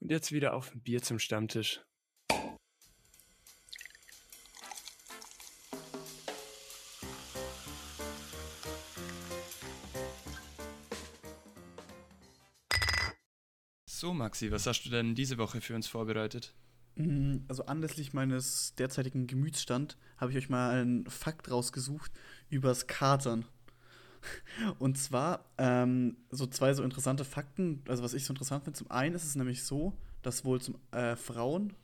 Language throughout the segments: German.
Und jetzt wieder auf ein Bier zum Stammtisch. So, Maxi, was hast du denn diese Woche für uns vorbereitet? Mm, Also anlässlich meines derzeitigen Gemütsstand habe ich euch mal einen Fakt rausgesucht übers Katern. Und zwar ähm, so zwei so interessante Fakten, also was ich so interessant finde. Zum einen ist es nämlich so, dass wohl zum, äh, Frauen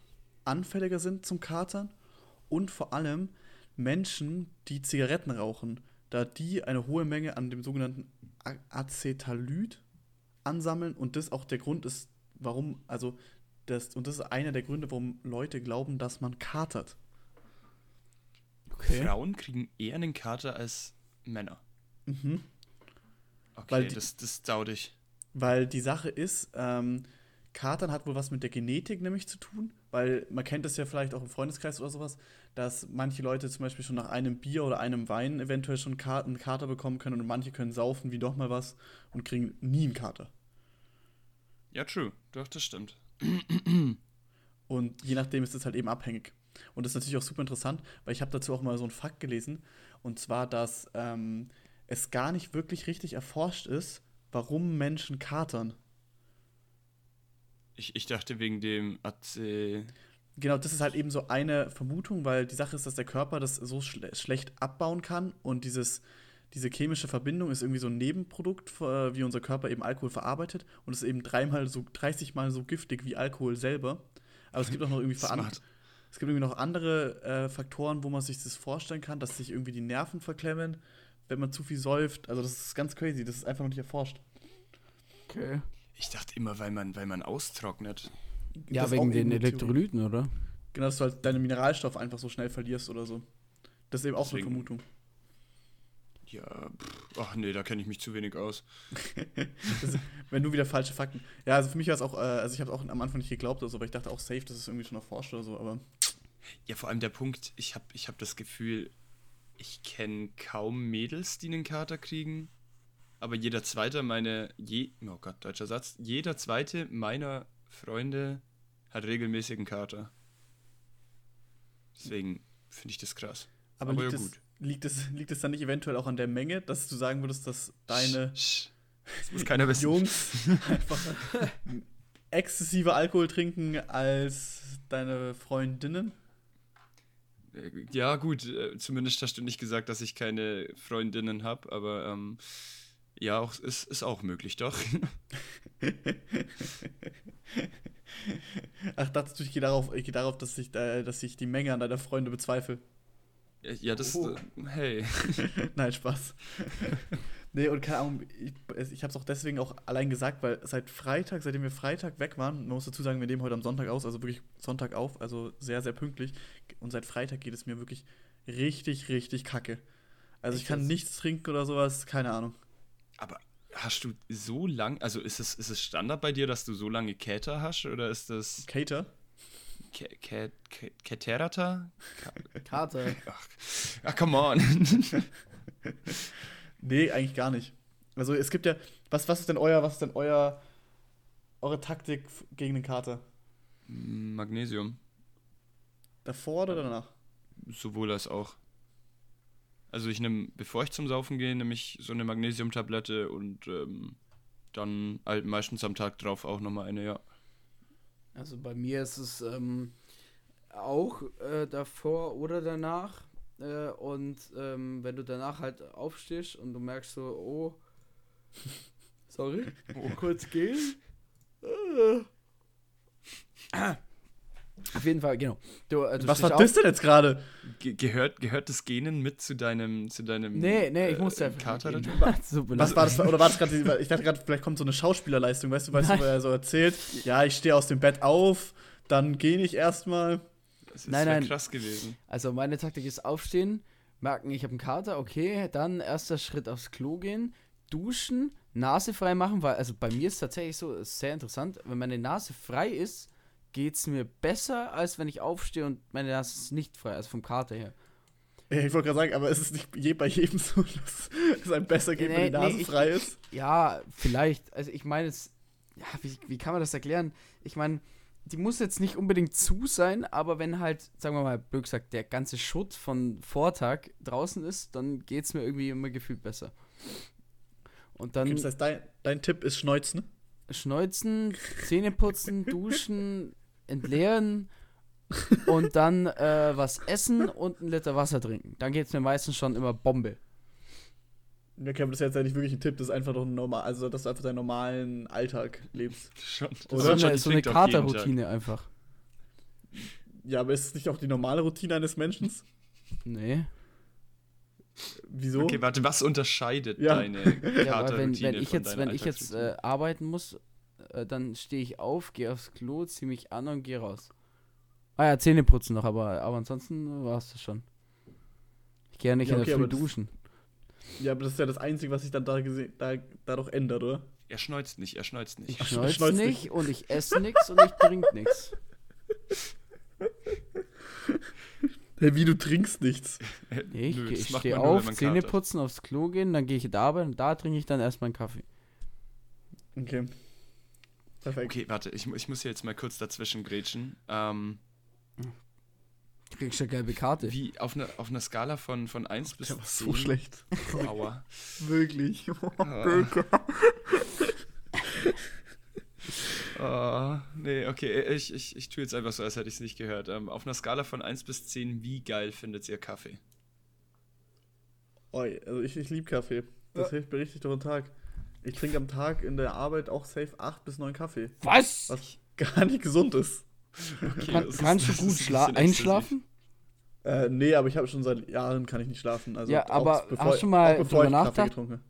anfälliger sind zum Katern und vor allem Menschen, die Zigaretten rauchen, da die eine hohe Menge an dem sogenannten A- Acetaldehyд ansammeln und das auch der Grund ist, warum, also das, und das ist einer der Gründe, warum Leute glauben, dass man katert. Frauen kriegen eher einen Kater als Männer. Mhm. Okay, Weil die- das, das dauert ich. Weil die Sache ist, ähm, Katern hat wohl was mit der Genetik nämlich zu tun, weil man kennt das ja vielleicht auch im Freundeskreis oder sowas, dass manche Leute zum Beispiel schon nach einem Bier oder einem Wein eventuell schon einen Kater bekommen können und manche können saufen wie doch mal was und kriegen nie einen Kater. Ja, true. Doch, das stimmt. Und je nachdem ist es halt eben abhängig. Und das ist natürlich auch super interessant, weil ich habe dazu auch mal so einen Fakt gelesen. Und zwar, dass ähm, es gar nicht wirklich richtig erforscht ist, warum Menschen katern. Ich, ich dachte wegen dem AC. Genau, das ist halt eben so eine Vermutung, weil die Sache ist, dass der Körper das so schle schlecht abbauen kann und dieses, diese chemische Verbindung ist irgendwie so ein Nebenprodukt, äh, wie unser Körper eben Alkohol verarbeitet und ist eben dreimal so, 30 Mal so giftig wie Alkohol selber. Aber es gibt auch noch irgendwie Smart. es gibt irgendwie noch andere äh, Faktoren, wo man sich das vorstellen kann, dass sich irgendwie die Nerven verklemmen, wenn man zu viel säuft. Also das ist ganz crazy, das ist einfach noch nicht erforscht. Okay. Ich dachte immer, weil man, weil man austrocknet. Ja, Das ist wegen den eine Theorie. Elektrolyten, oder? Genau, dass du halt deine Mineralstoffe einfach so schnell verlierst oder so. Das ist eben auch Deswegen- eine Vermutung. Ja, pff, ach nee, da kenne ich mich zu wenig aus. Das, wenn du wieder falsche Fakten. Ja, also für mich war es auch, äh, also ich habe auch am Anfang nicht geglaubt oder so, aber ich dachte auch safe, das ist irgendwie schon erforscht oder so, aber Ja, vor allem der Punkt, ich habe ich hab das Gefühl, ich kenne kaum Mädels, die einen Kater kriegen. Aber jeder zweite meine, je, oh Gott, deutscher Satz, jeder zweite meiner Freunde hat regelmäßig einen Kater. Deswegen finde ich das krass. aber, Aber liegt, ja, es, gut. liegt, es, liegt es dann nicht eventuell auch an der Menge, dass du sagen würdest, dass deine Sch. Das muss keiner wissen. Jungs einfach exzessiver Alkohol trinken als deine Freundinnen? Äh, Ja, gut, äh, zumindest hast du nicht gesagt, dass ich keine Freundinnen habe, aber ähm, ja, auch, ist, ist auch möglich, doch. Ach, dachtest du, ich gehe darauf, ich gehe darauf, dass ich, äh, dass ich die Menge an deiner Freunde bezweifle. ja, das, Oh. äh, hey. Nein, Spaß. nee, und keine Ahnung, ich, ich habe es auch deswegen auch allein gesagt, weil seit Freitag, seitdem wir Freitag weg waren, man muss dazu sagen, wir nehmen heute am Sonntag aus, also wirklich Sonntag auf, also sehr, sehr pünktlich. Und seit Freitag geht es mir wirklich richtig, richtig kacke. Also ich Echt kann nichts trinken oder sowas, keine Ahnung. Aber hast du so lang, also ist es, ist es Standard bei dir, dass du so lange Käter hast oder ist das Kä- Käterata? Karte. Ach, ach, come on. Nee, eigentlich gar nicht. Also es gibt ja, was, was ist denn euer, was ist denn euer, eure Taktik gegen den Kater? Magnesium, Davor oder danach? sowohl als auch. Also ich nehme, bevor ich zum Saufen gehe, nehme ich so eine Magnesiumtablette und ähm, dann halt meistens am Tag drauf auch nochmal eine, ja. Also bei mir ist es ähm, auch äh, davor oder danach. Äh, und ähm, wenn du danach halt aufstehst und du merkst so, oh, sorry, Oh. kurz gehen. Äh. Auf jeden Fall, genau. Du, äh, du Was war das denn jetzt gerade? Ge gehört, gehört das Genen mit zu deinem, zu deinem Nee, nee, ich äh, musste einfach Kater Was war das? Oder war das gerade, die- ich dachte gerade, vielleicht kommt so eine Schauspielerleistung, weißt du, weißt du, Nein. wo er so erzählt, ja, ich stehe aus dem Bett auf, dann gehe ich erstmal. Das Nein, wär nein. krass gewesen. Also meine Taktik ist aufstehen, merken, ich habe einen Kater, okay, dann erster Schritt aufs Klo gehen, duschen, Nase frei machen, weil also bei mir ist tatsächlich so, ist sehr interessant, wenn meine Nase frei ist, geht es mir besser, als wenn ich aufstehe und meine Nase ist nicht frei, also vom Kater her. Ja, ich wollte gerade sagen, aber es ist nicht je, bei jedem so, dass es einem besser geht, wenn die Nee, nee, Nase ich- frei ist. Ja, vielleicht, also ich meine es ja, wie, wie kann man das erklären? Ich meine, die muss jetzt nicht unbedingt zu sein, aber wenn halt, sagen wir mal, blöd gesagt, der ganze Schutt von Vortag draußen ist, dann geht es mir irgendwie immer gefühlt besser. Und dann Okay, das heißt, dein, dein Tipp ist Schneuzen. schneuzen, Zähne putzen, duschen, entleeren und dann äh, was essen und ein Liter Wasser trinken. Dann geht es mir meistens schon immer Bombe. Okay, aber das ist jetzt ja nicht wirklich ein Tipp, das ist einfach doch normal, also dass du einfach deinen normalen Alltag lebst. Schon. Oder? So eine, schon so eine. Katerroutine einfach. Ja, aber ist es nicht auch die normale Routine eines Menschen? Nee. Wieso? Okay, warte, was unterscheidet Ja. deine Ja, weil wenn, Katerroutine wenn ich von jetzt, wenn ich jetzt äh, arbeiten muss, äh, dann stehe ich auf, gehe aufs Klo, ziehe mich an und gehe raus. Ah ja, Zähne putzen noch, aber, aber ansonsten war es das schon. Ich gehe ja nicht Ja, in okay, der Früh duschen. Ja, aber das ist ja das Einzige, was sich dann da, da, da doch ändert, oder? Er schneuzt nicht, er schneuzt nicht. Ich schneuze schneuzt nicht nicht. und ich esse nichts und ich trinke nichts. Hey, wie du trinkst nichts. Nee, ich, Nö, ich stehe auf, Zähne putzen, aufs Klo gehen, dann gehe ich da arbeiten und da trinke ich dann erstmal einen Kaffee. Okay. Perfekt. Okay, warte, ich, ich muss hier jetzt mal kurz dazwischen grätschen. Ähm, Du kriegst ja gelbe Karte. wie auf einer auf einer Skala von, von 1 bis Der 10. war so schlecht. Aua. Wirklich. Ah. Oh, nee, okay, ich, ich, ich tue jetzt einfach so, als hätte ich es nicht gehört. Ähm, auf einer Skala von 1 bis 10, wie geil findet ihr Kaffee? Oi, also ich, ich liebe Kaffee. Das hilft mir richtig durch den Tag. Ich trinke am Tag in der Arbeit auch safe 8 bis 9 Kaffee. Was? Was gar nicht gesund ist. Okay, Kann, ist- kannst du gut ein einschlafen? Äh, nee, aber ich habe schon seit Jahren kann ich nicht schlafen. Also Ja, aber hast du mal bevor drüber ich Kaffee nachgedacht?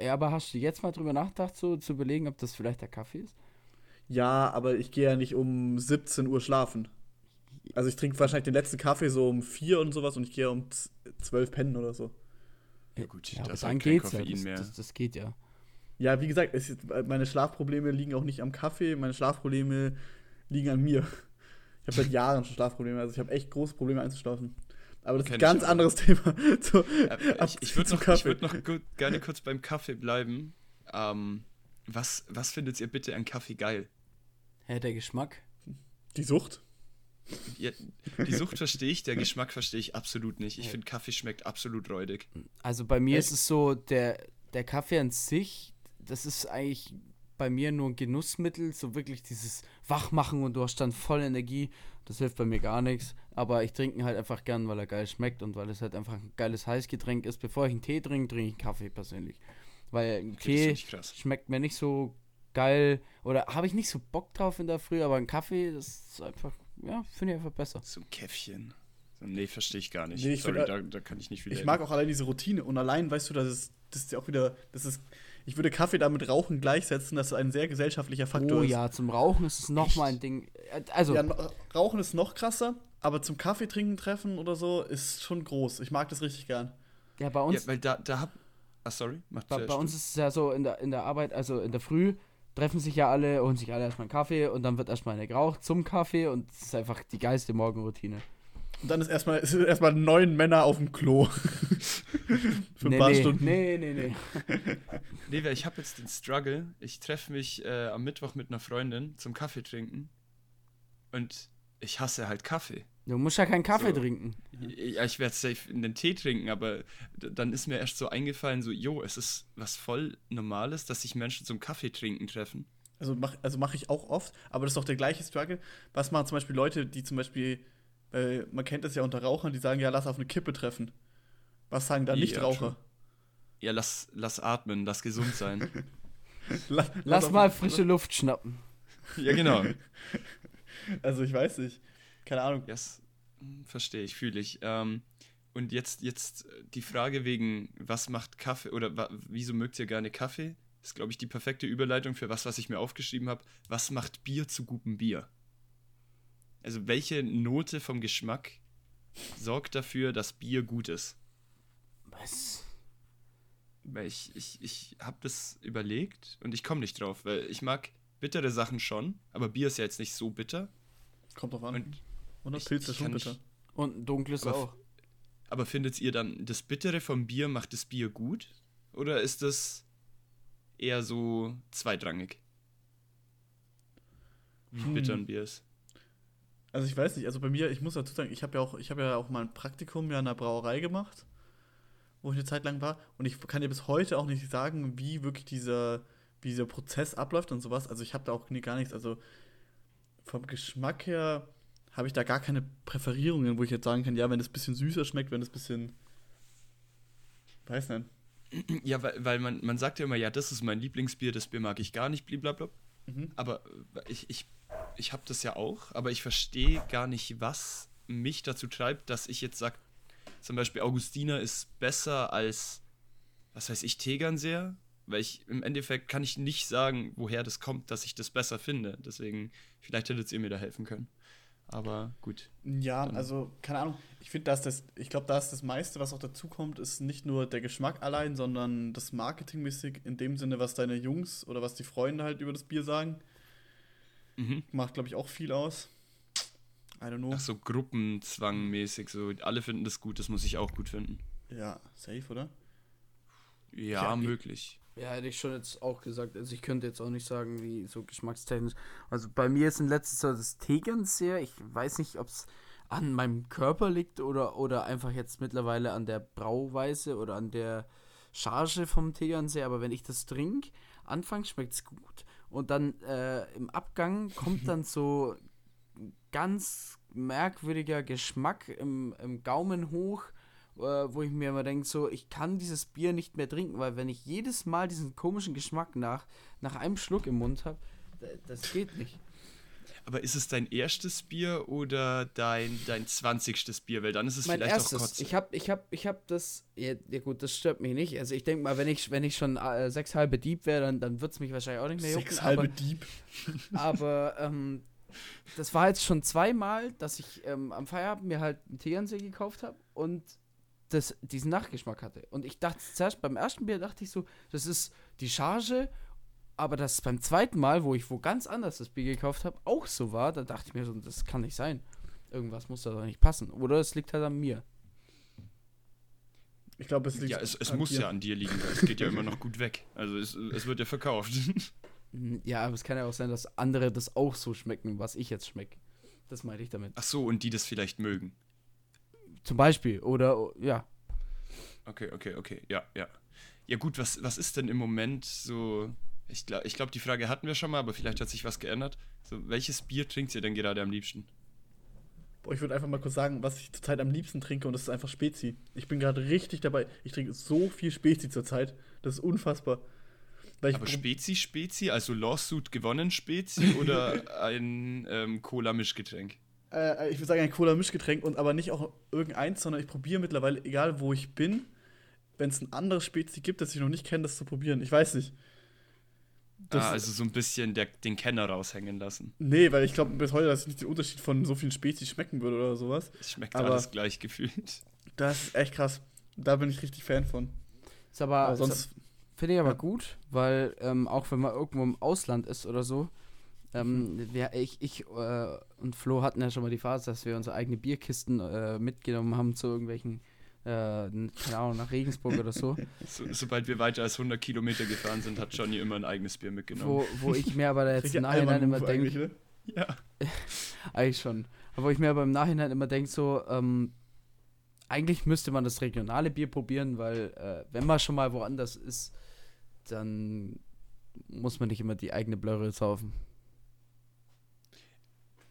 Ja, aber hast du jetzt mal drüber nachgedacht, so zu überlegen, ob das vielleicht der Kaffee ist? Ja, aber ich gehe ja nicht um 17 Uhr schlafen. Also ich trinke wahrscheinlich den letzten Kaffee so um 4 und sowas und ich gehe um z- 12 pennen oder so. Ja, gut, Ja, das dann geht's ja. Das, mehr. das, das geht ja. Ja, wie gesagt, es ist, meine Schlafprobleme liegen auch nicht am Kaffee, meine Schlafprobleme liegen an mir. Ich habe seit Jahren schon Schlafprobleme, also ich habe echt große Probleme einzuschlafen. Aber das ist ein ganz anderes Thema. So, Äh, ab ich ich würde noch, ich würd noch gut, gerne kurz beim Kaffee bleiben. Ähm, was, was findet ihr bitte an Kaffee geil? Hä, der Geschmack? Die Sucht? Ja, die Sucht verstehe ich, der Geschmack verstehe ich absolut nicht. Ich finde, Kaffee schmeckt absolut räudig. Also bei mir Echt? ist es so, der, der Kaffee an sich, das ist eigentlich bei mir nur ein Genussmittel, so wirklich dieses Wachmachen und du hast dann voll Energie. Das hilft bei mir gar nichts. Aber ich trinke ihn halt einfach gern, weil er geil schmeckt und weil es halt einfach ein geiles Heißgetränk ist. Bevor ich einen Tee trinke, trinke ich einen Kaffee persönlich. Weil ein Tee schmeckt mir nicht so geil oder habe ich nicht so Bock drauf in der Früh, aber ein Kaffee, das ist einfach, ja, finde ich einfach besser. So ein Käffchen. Nee, verstehe ich gar nicht. Nee, ich Sorry, find, da, da kann ich nicht viel Ich mag auch allein diese Routine und allein, weißt du, das ist, das ist ja auch wieder, das ist, ich würde Kaffee damit Rauchen gleichsetzen, das ist ein sehr gesellschaftlicher Faktor oh ist. ja, zum Rauchen ist es nochmal ein Ding. Äh, Also, Ja, Rauchen ist noch krasser, aber zum Kaffee trinken treffen oder so ist schon groß. Ich mag das richtig gern. ja, bei Ja, uns, weil da, da hab. Ah, sorry, macht bei, bei uns ist es ja so in der, in der Arbeit, also in der Früh treffen sich ja alle, holen sich alle erstmal einen Kaffee und dann wird erstmal eine geraucht zum Kaffee und das ist einfach die geilste Morgenroutine. Und dann ist erstmal erstmal neun Männer auf dem Klo. Für ein nee, paar nee, Stunden. nee, nee, nee. Nee, ich habe jetzt den Struggle. Ich treffe mich äh, am Mittwoch mit einer Freundin zum Kaffee trinken. Und ich hasse halt Kaffee. Du musst ja keinen Kaffee So. trinken. Ja, ich werde safe in den Tee trinken, aber dann ist mir erst so eingefallen, so, jo, es ist was voll Normales, dass sich Menschen zum Kaffee trinken treffen. Also mache also mach ich auch oft, aber das ist doch der gleiche Struggle. Was machen zum Beispiel Leute, die zum Beispiel, äh, man kennt das ja unter Rauchern, die sagen, ja, lass auf eine Kippe treffen. Was sagen da Ja, Nichtraucher? true. Ja, lass, lass atmen, lass gesund sein. Lass, Lass auf- mal frische Luft schnappen. ja, genau. Also ich weiß nicht. Keine Ahnung. Yes. Verstehe ich, fühle ich. Ähm, und jetzt, jetzt die Frage wegen, was macht Kaffee oder wa wieso mögt ihr gerne Kaffee? Ist, glaube ich, die perfekte Überleitung für was, was ich mir aufgeschrieben habe. Was macht Bier zu gutem Bier? Also, welche Note vom Geschmack sorgt dafür, dass Bier gut ist? Was? Weil ich, ich, ich habe das überlegt und ich komme nicht drauf, weil ich mag bittere Sachen schon, aber Bier ist ja jetzt nicht so bitter. Kommt drauf an. Und Und das Pilz ist schon bitter. nicht- Und ein dunkles Aber auch. Aber findet ihr dann, das Bittere vom Bier macht das Bier gut? Oder ist das eher so zweitrangig? wie Hm. bitter ein Bier ist. Also ich weiß nicht, also bei mir, ich muss dazu sagen, ich habe ja auch, ich habe ja auch mal ein Praktikum ja in einer Brauerei gemacht, wo ich eine Zeit lang war. Und ich kann dir bis heute auch nicht sagen, wie wirklich dieser, wie dieser Prozess abläuft und sowas. Also ich habe da auch gar nichts. Also vom Geschmack her habe ich da gar keine Präferierungen, wo ich jetzt sagen kann, ja, wenn es ein bisschen süßer schmeckt, wenn es ein bisschen. Weiß nicht. Ja, weil, weil man, man sagt ja immer, ja, das ist mein Lieblingsbier, das Bier mag ich gar nicht, blablabla. Mhm. Aber ich, ich, ich habe das ja auch, aber ich verstehe gar nicht, was mich dazu treibt, dass ich jetzt sage, zum Beispiel Augustiner ist besser als, was weiß ich, Tegernseer. Weil ich im Endeffekt kann ich nicht sagen, woher das kommt, dass ich das besser finde. Deswegen, vielleicht hättet ihr mir da helfen können. Aber gut. Ja, Dann- also, keine Ahnung. Ich finde, dass das, ich glaube, da ist das meiste, was auch dazu kommt, ist nicht nur der Geschmack allein, sondern das Marketingmäßig in dem Sinne, was deine Jungs oder was die Freunde halt über das Bier sagen. Mhm. Macht, glaube ich, auch viel aus. I don't know. Ach so, Gruppenzwangmäßig, so alle finden das gut, das muss ich auch gut finden. Ja, safe, oder? Ja, Ja, ich- möglich. Ja, hätte ich schon jetzt auch gesagt. Also ich könnte jetzt auch nicht sagen, wie so geschmackstechnisch. Also bei mir ist in letzter Zeit das Tegernseher. Ich weiß nicht, ob es an meinem Körper liegt oder, oder einfach jetzt mittlerweile an der Brauweise oder an der Charge vom Tegernseher. Aber wenn ich das trinke, anfangs schmeckt es gut. Und dann äh, im Abgang kommt dann so ganz merkwürdiger Geschmack im, im Gaumen hoch äh, wo ich mir immer denke, so, ich kann dieses Bier nicht mehr trinken, weil wenn ich jedes Mal diesen komischen Geschmack nach, nach einem Schluck im Mund habe, das geht nicht. Aber ist es dein erstes Bier oder dein, dein 20. Bier? Weil dann ist es mein vielleicht auch erstes, Kotze. ich habe ich hab, ich hab das, ja, ja gut, das stört mich nicht. Also ich denke mal, wenn ich, wenn ich schon äh, sechs halbe Dieb wäre, dann, dann wird es mich wahrscheinlich auch nicht mehr jucken. Sechs aber, halbe Dieb. Aber ähm, das war jetzt schon zweimal, dass ich ähm, am Feierabend mir halt einen Tegernsee gekauft habe und das, diesen Nachgeschmack hatte. Und ich dachte zuerst beim ersten Bier dachte ich so, das ist die Charge, aber das beim zweiten Mal, wo ich wo ganz anders das Bier gekauft habe, auch so war, da dachte ich mir so, das kann nicht sein. Irgendwas muss da doch nicht passen. Oder es liegt halt an mir. Ich glaube, es liegt. ja, es, es an muss dir. ja an dir liegen, weil es geht ja immer noch gut weg. Also es, es wird ja verkauft. Ja, aber es kann ja auch sein, dass andere das auch so schmecken, was ich jetzt schmecke. Das meinte ich damit. Ach so, und die das vielleicht mögen. Zum Beispiel. Oder, ja. Okay, okay, okay. Ja, ja. Ja gut, was, was ist denn im Moment so... Ich glaube, ich glaub, die Frage hatten wir schon mal, aber vielleicht hat sich was geändert. So, welches Bier trinkt ihr denn gerade am liebsten? Boah, ich würde einfach mal kurz sagen, was ich zurzeit am liebsten trinke und das ist einfach Spezi. Ich bin gerade richtig dabei. Ich trinke so viel Spezi zurzeit. Das ist unfassbar. Aber Spezi, Spezi, also Lawsuit gewonnen Spezi oder ein ähm, Cola-Mischgetränk? Äh, ich würde sagen ein Cola-Mischgetränk und aber nicht auch irgendeins, sondern ich probiere mittlerweile, egal wo ich bin, wenn es ein anderes Spezi gibt, das ich noch nicht kenne, das zu probieren. Ich weiß nicht. Das- ah, also so ein bisschen der, den Kenner raushängen lassen. Nee, weil ich glaube bis heute, dass ich nicht den Unterschied von so vielen Spezi schmecken würde oder sowas. Es schmeckt Aber- alles gleich gefühlt. Das ist echt krass. Da bin ich richtig Fan von. Ist aber, Aber sonst, Finde ich aber Ja. gut, weil ähm, auch wenn man irgendwo im Ausland ist oder so, ähm, wir, ich, ich äh, und Flo hatten ja schon mal die Phase, dass wir unsere eigene Bierkisten äh, mitgenommen haben zu irgendwelchen, keine Ahnung, nach Regensburg oder so, So, sobald wir weiter als 100 Kilometer gefahren sind, hat Johnny immer ein eigenes Bier mitgenommen. wo, wo ich mir aber da jetzt im Nachhinein immer denke, ne? Ja. eigentlich schon, aber wo ich mir aber im Nachhinein immer denke, so, ähm, eigentlich müsste man das regionale Bier probieren, weil äh, wenn man schon mal woanders ist, dann muss man nicht immer die eigene Blöre saufen.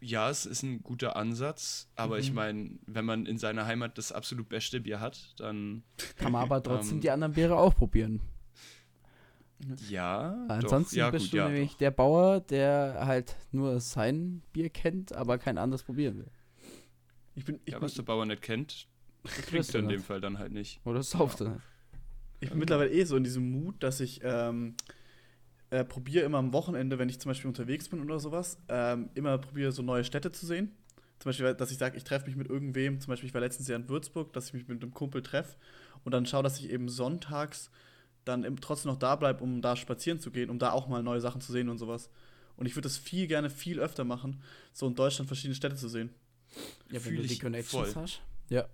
Ja, es ist ein guter Ansatz, aber ich Mhm. meine, wenn man in seiner Heimat das absolut beste Bier hat, dann Kann man aber trotzdem Ähm, die anderen Biere auch probieren. ja. Weil doch, Ansonsten ja, bist gut, du ja, nämlich doch. der Bauer, der halt nur sein Bier kennt, aber kein anderes probieren will. Ich bin, ich, Ja, bin, was der Bauer nicht kennt, trinkt du er in dem Fall dann halt nicht. Oder sauft er. ich bin mittlerweile eh so in diesem Mut, dass ich ähm, äh, probiere immer am Wochenende, wenn ich zum Beispiel unterwegs bin oder sowas, ähm, immer probiere so neue Städte zu sehen. Zum Beispiel, dass ich sage, ich treffe mich mit irgendwem, zum Beispiel, ich war letztens ja in Würzburg, dass ich mich mit einem Kumpel treffe und dann schaue, dass ich eben sonntags dann im, trotzdem noch da bleibe, um da spazieren zu gehen, um da auch mal neue Sachen zu sehen und sowas. Und ich würde das viel gerne, viel öfter machen, so in Deutschland verschiedene Städte zu sehen. Ja, wenn Fühl du die Connections voll. hast. Ja.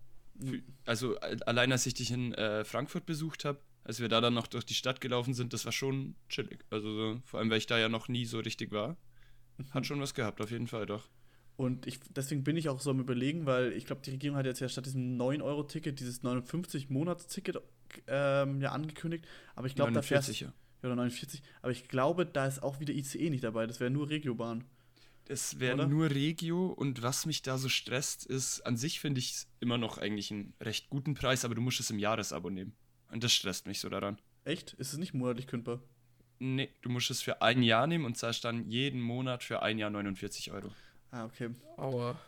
Also allein als ich dich in äh, Frankfurt besucht habe, als wir da dann noch durch die Stadt gelaufen sind, das war schon chillig. Also so, vor allem, weil ich da ja noch nie so richtig war. Hat schon was gehabt, auf jeden Fall, doch. Und ich, deswegen bin ich auch so am Überlegen, weil ich glaube, die Regierung hat jetzt ja statt diesem 9-Euro-Ticket dieses 59-Monats-Ticket ähm, ja angekündigt. Aber ich glaube, da fährst 49, ja. oder 49. Aber ich glaube, da ist auch wieder ICE nicht dabei. Das wäre nur Regiobahn. Es wäre nur Regio und was mich da so stresst, ist, an sich finde ich es immer noch eigentlich einen recht guten Preis, aber du musst es im Jahresabo nehmen. Und das stresst mich so daran. Echt? Ist es nicht monatlich kündbar? Nee, du musst es für ein Jahr nehmen und zahlst dann jeden Monat für ein Jahr 49 Euro. Ah, okay. Aua.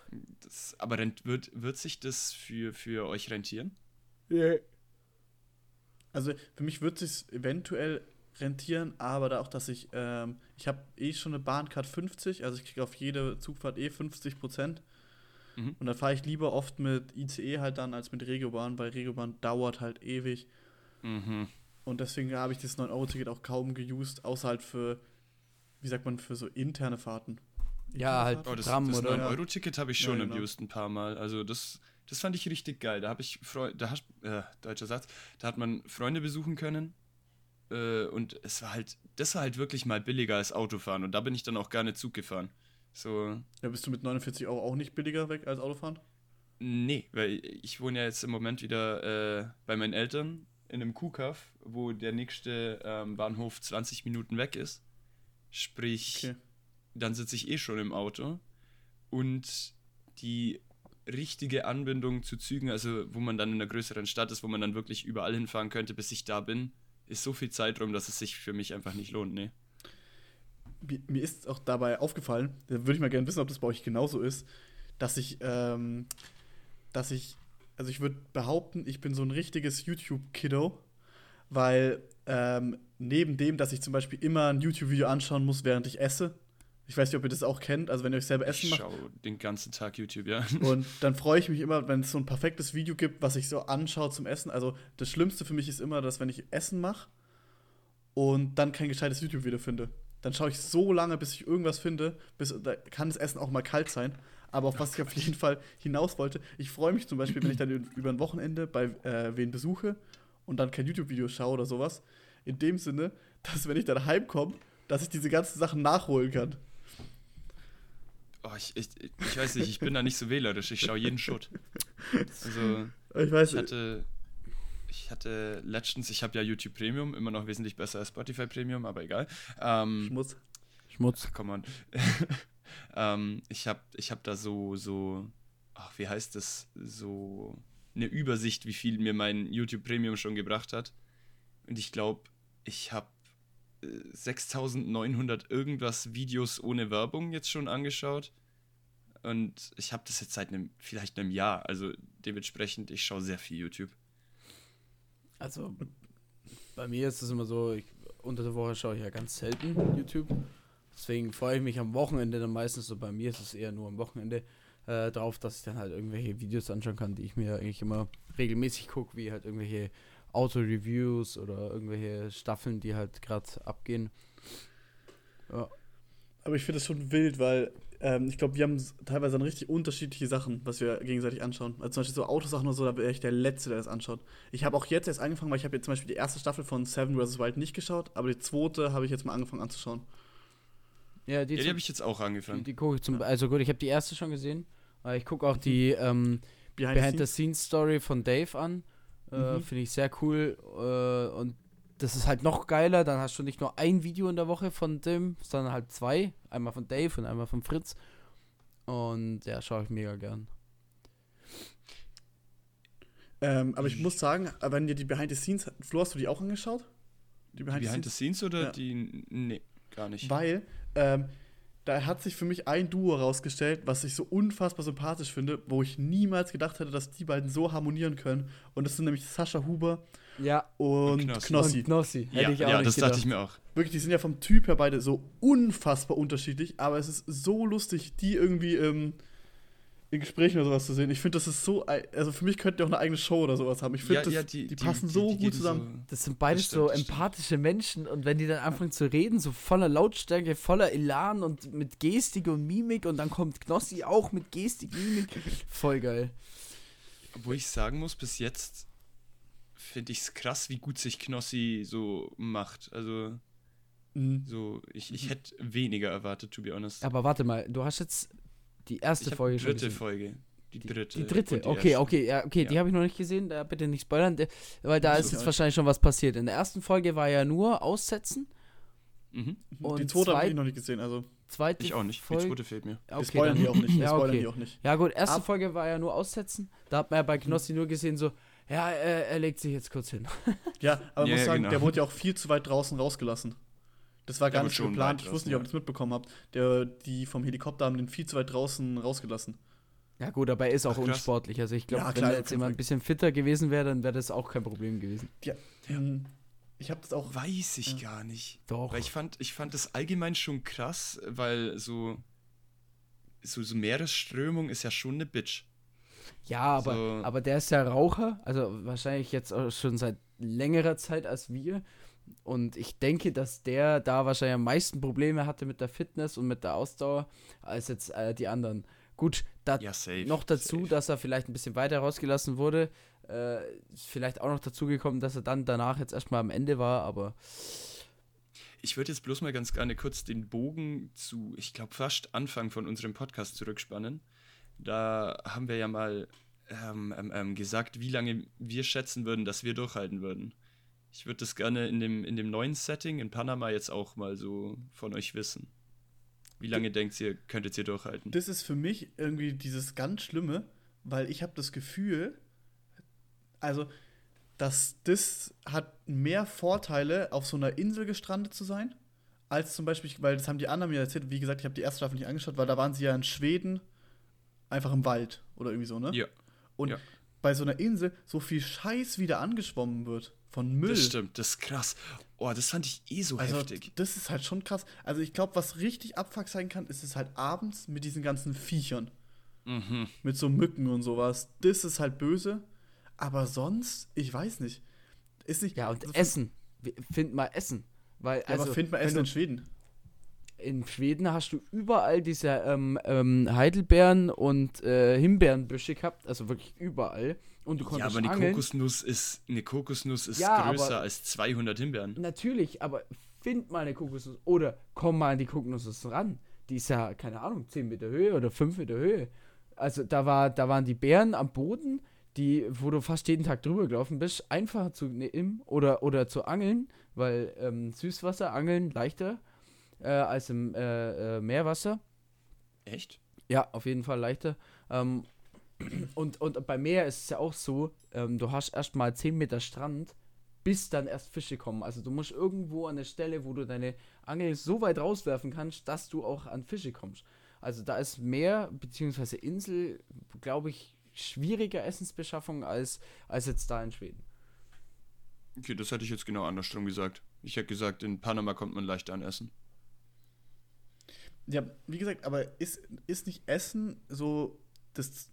Das, aber rent, wird, wird sich das für, für euch rentieren? Also für mich wird es sich eventuell rentieren, aber da auch, dass ich, ähm, ich habe eh schon eine Bahncard 50, also ich kriege auf jede Zugfahrt eh 50 Prozent. Mhm. Und dann fahre ich lieber oft mit ICE halt dann als mit Regiobahn, weil Regiobahn dauert halt ewig. Mhm. Und deswegen habe ich das 9-Euro-Ticket auch kaum geused, außer halt für, wie sagt man, für so interne Fahrten. Ja, halt Interne Oh, das, Tram, das oder? 9-Euro-Ticket habe ich Ja, schon genau. abused ein paar Mal. Also das, das fand ich richtig geil. Da habe ich Freu da hast, äh, deutscher Satz, da hat man Freunde besuchen können. Äh, und es war halt, das war halt wirklich mal billiger als Autofahren. Und da bin ich dann auch gerne Zug gefahren. So, Ja, bist du mit 49 Euro auch nicht billiger weg als Autofahren? nee, weil ich wohne ja jetzt im Moment wieder äh, bei meinen Eltern in einem Kuhkaff, wo der nächste ähm, Bahnhof 20 Minuten weg ist. Sprich, Okay. dann sitze ich eh schon im Auto und die richtige Anbindung zu Zügen, also wo man dann in einer größeren Stadt ist, wo man dann wirklich überall hinfahren könnte, bis ich da bin, ist so viel Zeitraum, dass es sich für mich einfach nicht lohnt, mir, mir ist auch dabei aufgefallen, da würde ich mal gerne wissen, ob das bei euch genauso ist, dass ich, ähm, dass ich, also ich würde behaupten, ich bin so ein richtiges YouTube-Kiddo, weil ähm, neben dem, dass ich zum Beispiel immer ein YouTube-Video anschauen muss, während ich esse, ich weiß nicht, ob ihr das auch kennt, also wenn ihr euch selber Essen Ich macht, schaue den ganzen Tag YouTube, ja. und dann freue ich mich immer, wenn es so ein perfektes Video gibt, was ich so anschaue zum Essen. Also das Schlimmste für mich ist immer, dass wenn ich Essen mache und dann kein gescheites YouTube-Video finde, dann schaue ich so lange, bis ich irgendwas finde, bis da kann das Essen auch mal kalt sein. Aber auf was ich auf jeden Fall hinaus wollte, ich freue mich zum Beispiel, wenn ich dann über ein Wochenende bei äh, wen besuche und dann kein YouTube-Video schaue oder sowas. In dem Sinne, dass wenn ich dann heimkomme, dass ich diese ganzen Sachen nachholen kann. Oh, ich, ich, ich weiß nicht, ich bin da nicht so wählerisch, ich schaue jeden Schutt. Also, Ich weiß ich hatte, ich hatte letztens, ich habe ja YouTube Premium, immer noch wesentlich besser als Spotify Premium, aber egal. Ähm, Schmutz. Schmutz. Komm on. Ähm, ich habe ich hab da so, so, ach, wie heißt das, so eine Übersicht, wie viel mir mein YouTube Premium schon gebracht hat. Und ich glaube, ich habe 6900 irgendwas Videos ohne Werbung jetzt schon angeschaut. Und ich habe das jetzt seit einem, vielleicht einem Jahr. Also dementsprechend, ich schaue sehr viel YouTube. Also, bei mir ist es immer so, ich, unter der Woche schaue ich ja ganz selten YouTube. Deswegen freue ich mich am Wochenende dann meistens, so bei mir ist es eher nur am Wochenende, äh, drauf, dass ich dann halt irgendwelche Videos anschauen kann, die ich mir eigentlich immer regelmäßig gucke, wie halt irgendwelche Auto-Reviews oder irgendwelche Staffeln, die halt gerade abgehen. Ja. Aber ich finde das schon wild, weil ähm, ich glaube, wir haben teilweise dann richtig unterschiedliche Sachen, was wir gegenseitig anschauen. Also zum Beispiel so Autosachen oder so, da wäre ich der Letzte, der das anschaut. Ich habe auch jetzt erst angefangen, weil ich habe jetzt zum Beispiel die erste Staffel von Seven vs. Wild nicht geschaut, aber die zweite habe ich jetzt mal angefangen anzuschauen. Ja, die, Ja, die habe ich jetzt auch die, angefangen. die gucke ich zum Also gut, ich habe die erste schon gesehen. Aber ich gucke auch die ähm, Behind, Behind the the Scenes Story von Dave an. Äh, Mhm. Finde ich sehr cool. Äh, und das ist halt noch geiler. Dann hast du nicht nur ein Video in der Woche von dem, sondern halt zwei. Einmal von Dave und einmal von Fritz. Und ja, schaue ich mega gern. Ähm, aber ich muss sagen, äh, wenn dir die Behind the Scenes, Flo, hast du die auch angeschaut? Die Behind the Scenes oder Ja. die. Nee, gar nicht. Weil ähm, da hat sich für mich ein Duo rausgestellt, was ich so unfassbar sympathisch finde, wo ich niemals gedacht hätte, dass die beiden so harmonieren können. Und das sind nämlich Sascha Huber Ja, und, Und Knossi. Knossi. und Knossi. Hätte ja, ich auch ja nicht das gedacht. dachte ich mir auch. Wirklich, die sind ja vom Typ her beide so unfassbar unterschiedlich, aber es ist so lustig, die irgendwie ähm, in Gesprächen oder sowas zu sehen. Ich finde, das ist so, ei- also für mich könnte die auch eine eigene Show oder sowas haben. Ich finde, das- die, passen so gut zusammen. Das sind beides Das stimmt, so das stimmt. empathische Menschen und wenn die dann anfangen zu reden, so voller Lautstärke, voller Elan und mit Gestik und Mimik und dann kommt Knossi auch mit Gestik, Mimik. Voll geil. Wo ich sagen muss, bis jetzt finde ich es krass, wie gut sich Knossi so macht. Also, Mhm. So, ich, ich hätte weniger erwartet, to be honest. Aber warte mal, du hast jetzt die erste Folge die dritte. Folge. Die dritte. Die dritte, die okay, erste. okay, ja, okay, die Ja. habe ich noch nicht gesehen, da bitte nicht spoilern, weil da ist jetzt wahrscheinlich schon was passiert. In der ersten Folge war ja nur Aussetzen, Mhm. Und die zweite habe ich noch nicht gesehen, also zweite Ich auch nicht. Die Folge. zweite fehlt mir. wir Okay, spoilern dann, die auch nicht. Wir ja, spoilern okay. die auch nicht. Ja gut, erste Ab- Folge war ja nur Aussetzen, da hat man ja bei Knossi nur gesehen so, ja, er, er legt sich jetzt kurz hin. Ja, aber ich Ja, muss sagen, genau. der wurde ja auch viel zu weit draußen rausgelassen. Das war gar nicht geplant. Ich wusste nicht, ob ihr das mitbekommen habt. Der, die vom Helikopter haben den viel zu weit draußen rausgelassen. Ja gut, aber er ist auch Ach, unsportlich, also ich glaube, Ja, wenn er jetzt jemand Fall. ein bisschen fitter gewesen wäre, dann wäre das auch kein Problem gewesen. Ja. ähm, Ich habe das auch. Weiß ich Ja. gar nicht. Doch. Weil ich fand, ich fand das allgemein schon krass, weil so, so, so Meeresströmung ist ja schon eine Bitch. Ja, aber, So. aber der ist ja Raucher, also wahrscheinlich jetzt auch schon seit längerer Zeit als wir. Und ich denke, dass der da wahrscheinlich am meisten Probleme hatte mit der Fitness und mit der Ausdauer als jetzt äh, die anderen. Gut, da Ja, safe. noch dazu, safe. dass er vielleicht ein bisschen weiter rausgelassen wurde. Äh, vielleicht auch noch dazu gekommen, dass er dann danach jetzt erstmal am Ende war, aber Ich würde jetzt bloß mal ganz gerne kurz den Bogen zu, ich glaube, fast Anfang von unserem Podcast zurückspannen. Da haben wir ja mal ähm, ähm, ähm, gesagt, wie lange wir schätzen würden, dass wir durchhalten würden. Ich würde das gerne in dem, in dem neuen Setting in Panama jetzt auch mal so von euch wissen. Wie lange denkt ihr, könntet ihr durchhalten? Das ist für mich irgendwie dieses ganz Schlimme, weil ich habe das Gefühl, also, dass das hat mehr Vorteile, auf so einer Insel gestrandet zu sein, als zum Beispiel, weil das haben die anderen mir erzählt, wie gesagt, ich habe die erste Staffel nicht angeschaut, weil da waren sie ja in Schweden, einfach im Wald oder irgendwie so, ne? Ja, Und ja. bei so einer Insel so viel Scheiß wieder angeschwommen wird von Müll. das stimmt, das ist krass. Oh, das fand ich eh so Also, heftig. das ist halt schon krass. Also, ich glaube, was richtig Abfuck sein kann, ist es halt abends mit diesen ganzen Viechern. Mhm. Mit so Mücken und sowas. Das ist halt böse. Aber sonst, ich weiß nicht. Ist nicht. ja, und also, Essen. Wir- Find mal Essen. Weil, Ja, also, aber find mal Essen du- in Schweden. in Schweden hast du überall diese ähm, ähm, Heidelbeeren und äh, Himbeerenbüsche gehabt, also wirklich überall. Und du Ja, konntest aber eine angeln. Kokosnuss ist, eine Kokosnuss ist Ja, größer aber- als 200 Himbeeren. Natürlich, aber find mal eine Kokosnuss oder komm mal an die Kokosnuss ran. Die ist ja, keine Ahnung, 10 Meter Höhe oder 5 Meter Höhe. Also da, war, da waren die Beeren am Boden, die, wo du fast jeden Tag drüber gelaufen bist, einfacher zu nehmen oder, oder zu angeln, weil ähm, Süßwasser angeln leichter äh, als im äh, äh, Meerwasser. Echt? Ja, auf jeden Fall leichter. Ähm, und, und bei Meer ist es ja auch so, ähm, du hast erstmal 10 Meter Strand, bis dann erst Fische kommen. Also du musst irgendwo an der Stelle, wo du deine Angel so weit rauswerfen kannst, dass du auch an Fische kommst. Also da ist Meer bzw. Insel, glaube ich, schwieriger Essensbeschaffung als, als jetzt da in Schweden. Okay, das hätte ich jetzt genau andersrum gesagt. Ich hätte gesagt, in Panama kommt man leichter an Essen. Ja, wie gesagt, aber ist, ist nicht Essen so das.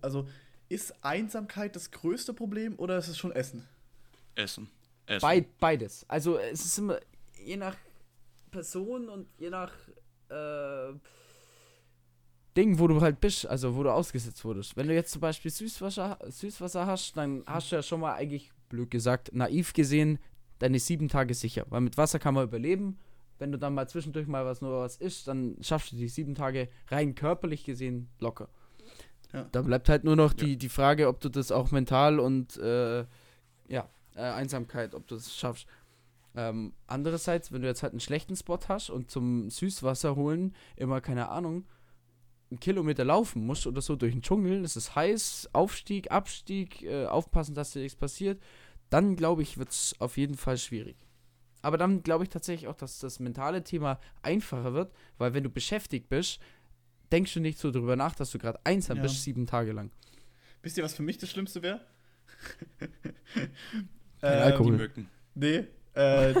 Also, ist Einsamkeit das größte Problem oder ist es schon Essen? Essen. Essen. Beid, beides. Also es ist immer je nach Person und je nach äh, Ding, wo du halt bist, also wo du ausgesetzt wurdest. Wenn du jetzt zum Beispiel Süßwasser, Süßwasser hast, dann hast du ja schon mal eigentlich, blöd gesagt, naiv gesehen, deine sieben Tage sicher. Weil mit Wasser kann man überleben. Wenn du dann mal zwischendurch mal was nur was isst, dann schaffst du die sieben Tage rein körperlich gesehen locker. Ja. Da bleibt halt nur noch Ja. die, die Frage, ob du das auch mental und äh, ja, äh, Einsamkeit, ob du das schaffst. Ähm, andererseits, wenn du jetzt halt einen schlechten Spot hast und zum Süßwasser holen immer, keine Ahnung, einen Kilometer laufen musst oder so durch den Dschungel, es ist heiß, Aufstieg, Abstieg, äh, aufpassen, dass dir nichts passiert, dann glaube ich, wird es auf jeden Fall schwierig. Aber dann glaube ich tatsächlich auch, dass das mentale Thema einfacher wird, weil wenn du beschäftigt bist, denkst du nicht so drüber nach, dass du gerade einsam Ja. bist, sieben Tage lang. Wisst ihr, was für mich das Schlimmste wäre? Kein Die Alkohol. Cool. Mücken. Nee, äh,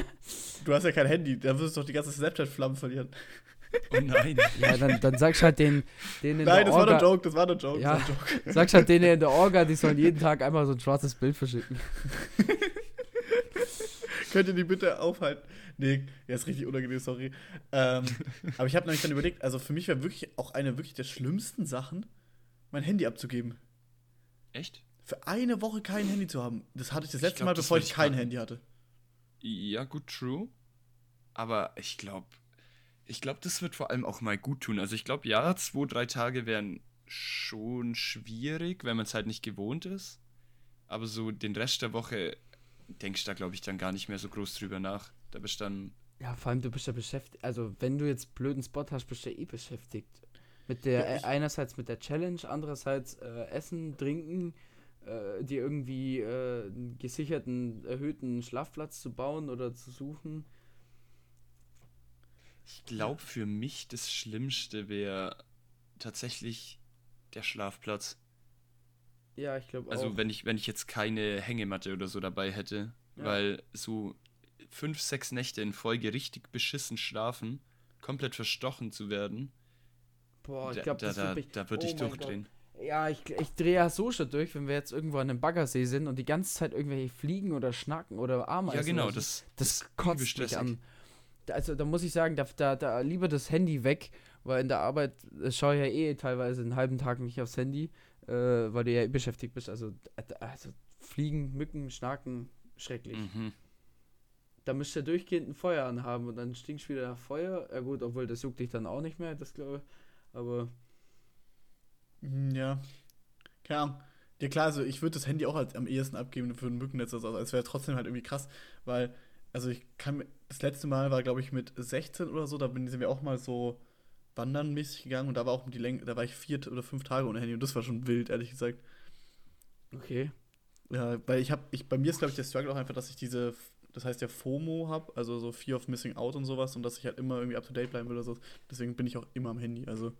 du hast ja kein Handy, da wirst du doch die ganze Snapchat-Flammen verlieren. Oh nein. Ja, dann, dann sagst halt den, denen in Nein, der das war Orga, der Joke, das war der Joke. Ja. Das war der Joke. sagst halt denen in der Orga, die sollen jeden Tag einmal so ein schwarzes Bild verschicken. Könnt ihr die bitte aufhalten? Nee, ja, ist richtig unangenehm, sorry. Ähm, aber ich habe nämlich dann überlegt, also für mich wäre wirklich auch eine wirklich der schlimmsten Sachen, mein Handy abzugeben. Echt? Für eine Woche kein Handy zu haben. Das hatte ich das Ich letzte glaub, Mal, bevor ich ich kein. Handy hatte. Ja, gut, true. Aber ich glaube, ich glaube, das wird vor allem auch mal gut tun. Also ich glaube, ja, zwei, drei Tage wären schon schwierig, wenn man es halt nicht gewohnt ist. Aber so den Rest der Woche denkst du da, glaube ich, dann gar nicht mehr so groß drüber nach. Da bist du dann. Ja, vor allem du bist ja beschäftigt. Also wenn du jetzt blöden Spot hast, bist du ja eh beschäftigt. Mit der, Ja, äh, einerseits mit der Challenge, andererseits äh, Essen, Trinken, äh, dir irgendwie äh, einen gesicherten, erhöhten Schlafplatz zu bauen oder zu suchen. Ich glaube, für mich das Schlimmste wäre tatsächlich der Schlafplatz. Ja, ich glaube Also auch. wenn ich, wenn ich jetzt keine Hängematte oder so dabei hätte, Ja. weil so fünf, sechs Nächte in Folge richtig beschissen schlafen, komplett verstochen zu werden, Boah, ich da, glaube, da, das da, mich... da würde oh ich durchdrehen. Ja, ich, ich drehe ja so schon durch, wenn wir jetzt irgendwo an einem Baggersee sind und die ganze Zeit irgendwelche Fliegen oder Schnacken oder Ameisen. Ja, genau, das, Das übel kotzt mich an. Da- Also da muss ich sagen, da, da, da lieber das Handy weg, weil in der Arbeit schaue ich ja eh teilweise einen halben Tag nicht aufs Handy, äh, weil du ja beschäftigt bist. Also, äh, also Fliegen, Mücken, Schnaken, schrecklich. Mhm. Da müsst ihr durchgehend ein Feuer anhaben und dann stinkst du wieder nach Feuer. Ja gut, obwohl das juckt dich dann auch nicht mehr, das glaube ich. Aber Hm, Ja. Keine Ahnung. Ja klar, also ich würde das Handy auch als, am ehesten abgeben für ein Mückennetz. Also es wäre trotzdem halt irgendwie krass, weil, also ich kann, mir- das letzte Mal war, glaube ich, mit 16 oder so, da bin, sind wir auch mal so wandern mäßig gegangen und da war auch die Länge, da war ich vier oder fünf Tage ohne Handy und das war schon wild, ehrlich gesagt. okay. Ja, weil ich habe, ich, bei mir ist, glaube ich, der Struggle auch einfach, dass ich diese, das heißt ja FOMO habe, also so Fear of Missing Out und sowas und dass ich halt immer irgendwie up to date bleiben will oder so. Deswegen bin ich auch immer am Handy, also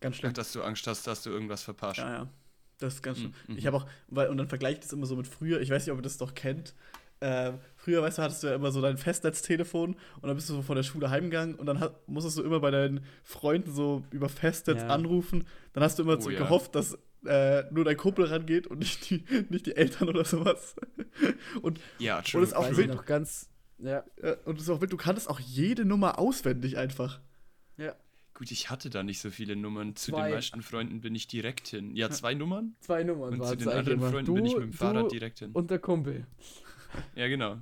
ganz Ach, schlimm. dass du Angst hast, dass du irgendwas verpasst. Ja, ja. Das ist ganz schlimm. Mhm, Ich mhm. habe auch, weil, und dann vergleiche ich das immer so mit früher, ich weiß nicht, ob ihr das doch kennt. Ähm, früher, weißt du, hattest du ja immer so dein Festnetztelefon und dann bist du so von der Schule heimgegangen und dann hat, musstest du immer bei deinen Freunden so über Festnetz Ja. anrufen. Dann hast du immer Oh, so ja. gehofft, dass äh, nur dein Kumpel rangeht und nicht die, nicht die Eltern oder sowas. und Ja, Und es auch wild- noch ganz. Ja, äh, und es ist auch wild, du kanntest auch jede Nummer auswendig einfach. ja. Gut, ich hatte da nicht so viele Nummern. Zu Zwei. den meisten Freunden bin ich direkt hin. Ja, zwei Nummern. Zwei Nummern Und zu den anderen Freunden bin ich mit dem Fahrrad direkt hin. und der Kumpel. Ja, genau.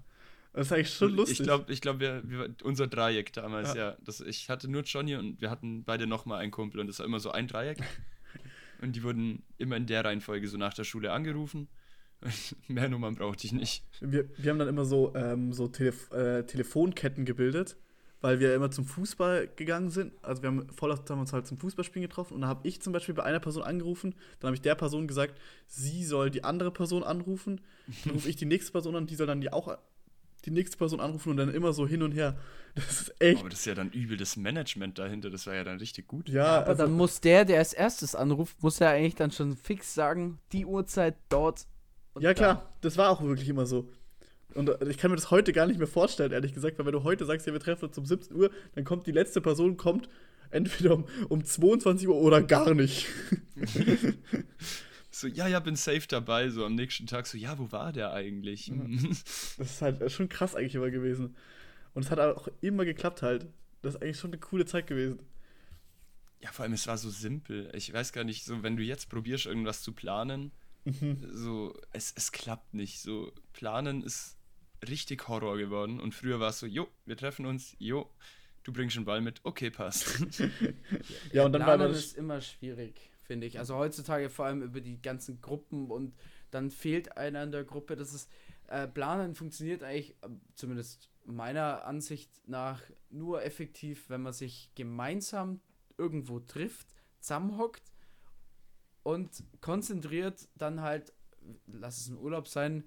Das ist eigentlich schon lustig. Ich glaube, ich glaub, wir, wir, unser Dreieck damals, Ja. ja. das, ich hatte nur Johnny und wir hatten beide nochmal einen Kumpel und das war immer so ein Dreieck. und die wurden immer in der Reihenfolge so nach der Schule angerufen. Mehr Nummern brauchte ich nicht. Wir, wir haben dann immer so, ähm, so Telef äh, Telefonketten gebildet, weil wir immer zum Fußball gegangen sind. Also wir haben voll oft haben uns halt zum Fußballspielen getroffen und dann habe ich zum Beispiel bei einer Person angerufen, dann habe ich der Person gesagt, sie soll die andere Person anrufen, dann rufe ich die nächste Person an, die soll dann die auch die nächste Person anrufen und dann immer so hin und her. Das ist echt. Aber das ist ja dann übel das Management dahinter, das war ja dann richtig gut. ja, Aber also, dann muss der, der als erstes anruft, muss ja eigentlich dann schon fix sagen, die Uhrzeit dort. und ja da. klar, das war auch wirklich immer so. Und äh, ich kann mir das heute gar nicht mehr vorstellen, ehrlich gesagt, weil wenn du heute sagst, ja, wir treffen uns um 17 Uhr, dann kommt die letzte Person, kommt entweder um, um 22 Uhr oder gar nicht. So, ja, ja, bin safe dabei. So am nächsten Tag so, ja, wo war der eigentlich? Das ist halt schon krass eigentlich immer gewesen. Und es hat auch immer geklappt halt. Das ist eigentlich schon eine coole Zeit gewesen. Ja, vor allem, es war so simpel. Ich weiß gar nicht, so, wenn du jetzt probierst, irgendwas zu planen, so, es, es klappt nicht. So, planen ist richtig Horror geworden. Und früher war es so, jo, wir treffen uns, jo, du bringst einen Ball mit, okay, passt. Ja, und dann war Planen das. ist immer schwierig, finde ich. Also heutzutage vor allem über die ganzen Gruppen und dann fehlt einer in der Gruppe. Das ist, äh, Planen funktioniert eigentlich, äh, zumindest meiner Ansicht nach, nur effektiv, wenn man sich gemeinsam irgendwo trifft, zusammenhockt und konzentriert dann halt, lass es ein Urlaub sein,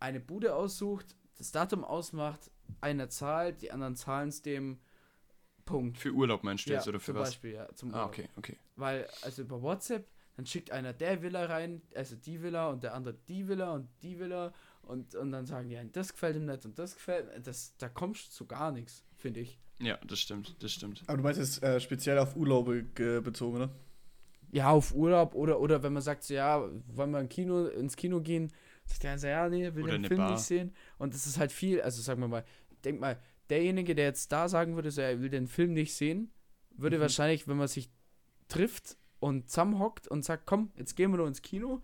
eine Bude aussucht, das Datum ausmacht, einer zahlt, die anderen zahlen es dem Punkt. für Urlaub meinst du jetzt oder für zum was? Beispiel, ja, zum Ah, Urlaub. okay, okay. Weil, also über WhatsApp, dann schickt einer der Villa rein, also die Villa und der andere die Villa und die Villa und, und dann sagen die das gefällt ihm nicht und das gefällt das Da kommst du zu gar nichts, finde ich. Ja, das stimmt, das stimmt. Aber du meinst jetzt äh, speziell auf Urlaube ge- bezogen, oder? Ja, auf Urlaub oder, oder wenn man sagt, so, ja, wollen wir ein Kino, ins Kino gehen, sagt der so, ja, nee, will Oder den Film Bar. nicht sehen. Und das ist halt viel, also sagen wir mal, denk mal, derjenige, der jetzt da sagen würde, so, er will den Film nicht sehen, würde Mhm. wahrscheinlich, wenn man sich trifft und zusammenhockt und sagt, komm, jetzt gehen wir nur ins Kino,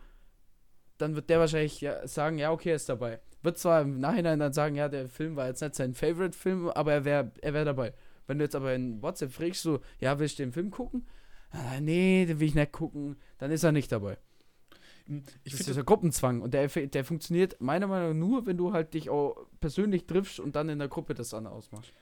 dann wird der wahrscheinlich ja, sagen, ja, okay, er ist dabei. wird zwar im Nachhinein dann sagen, ja, der Film war jetzt nicht sein Favorite-Film, aber er wäre er wär dabei. Wenn du jetzt aber in WhatsApp fragst, so, ja, willst du den Film gucken? Ah, nee, den will ich nicht gucken, dann ist er nicht dabei. Hm, Ich das ist finde der Gruppenzwang und der, der funktioniert meiner Meinung nach nur, wenn du halt dich auch persönlich triffst und dann in der Gruppe das dann ausmachst.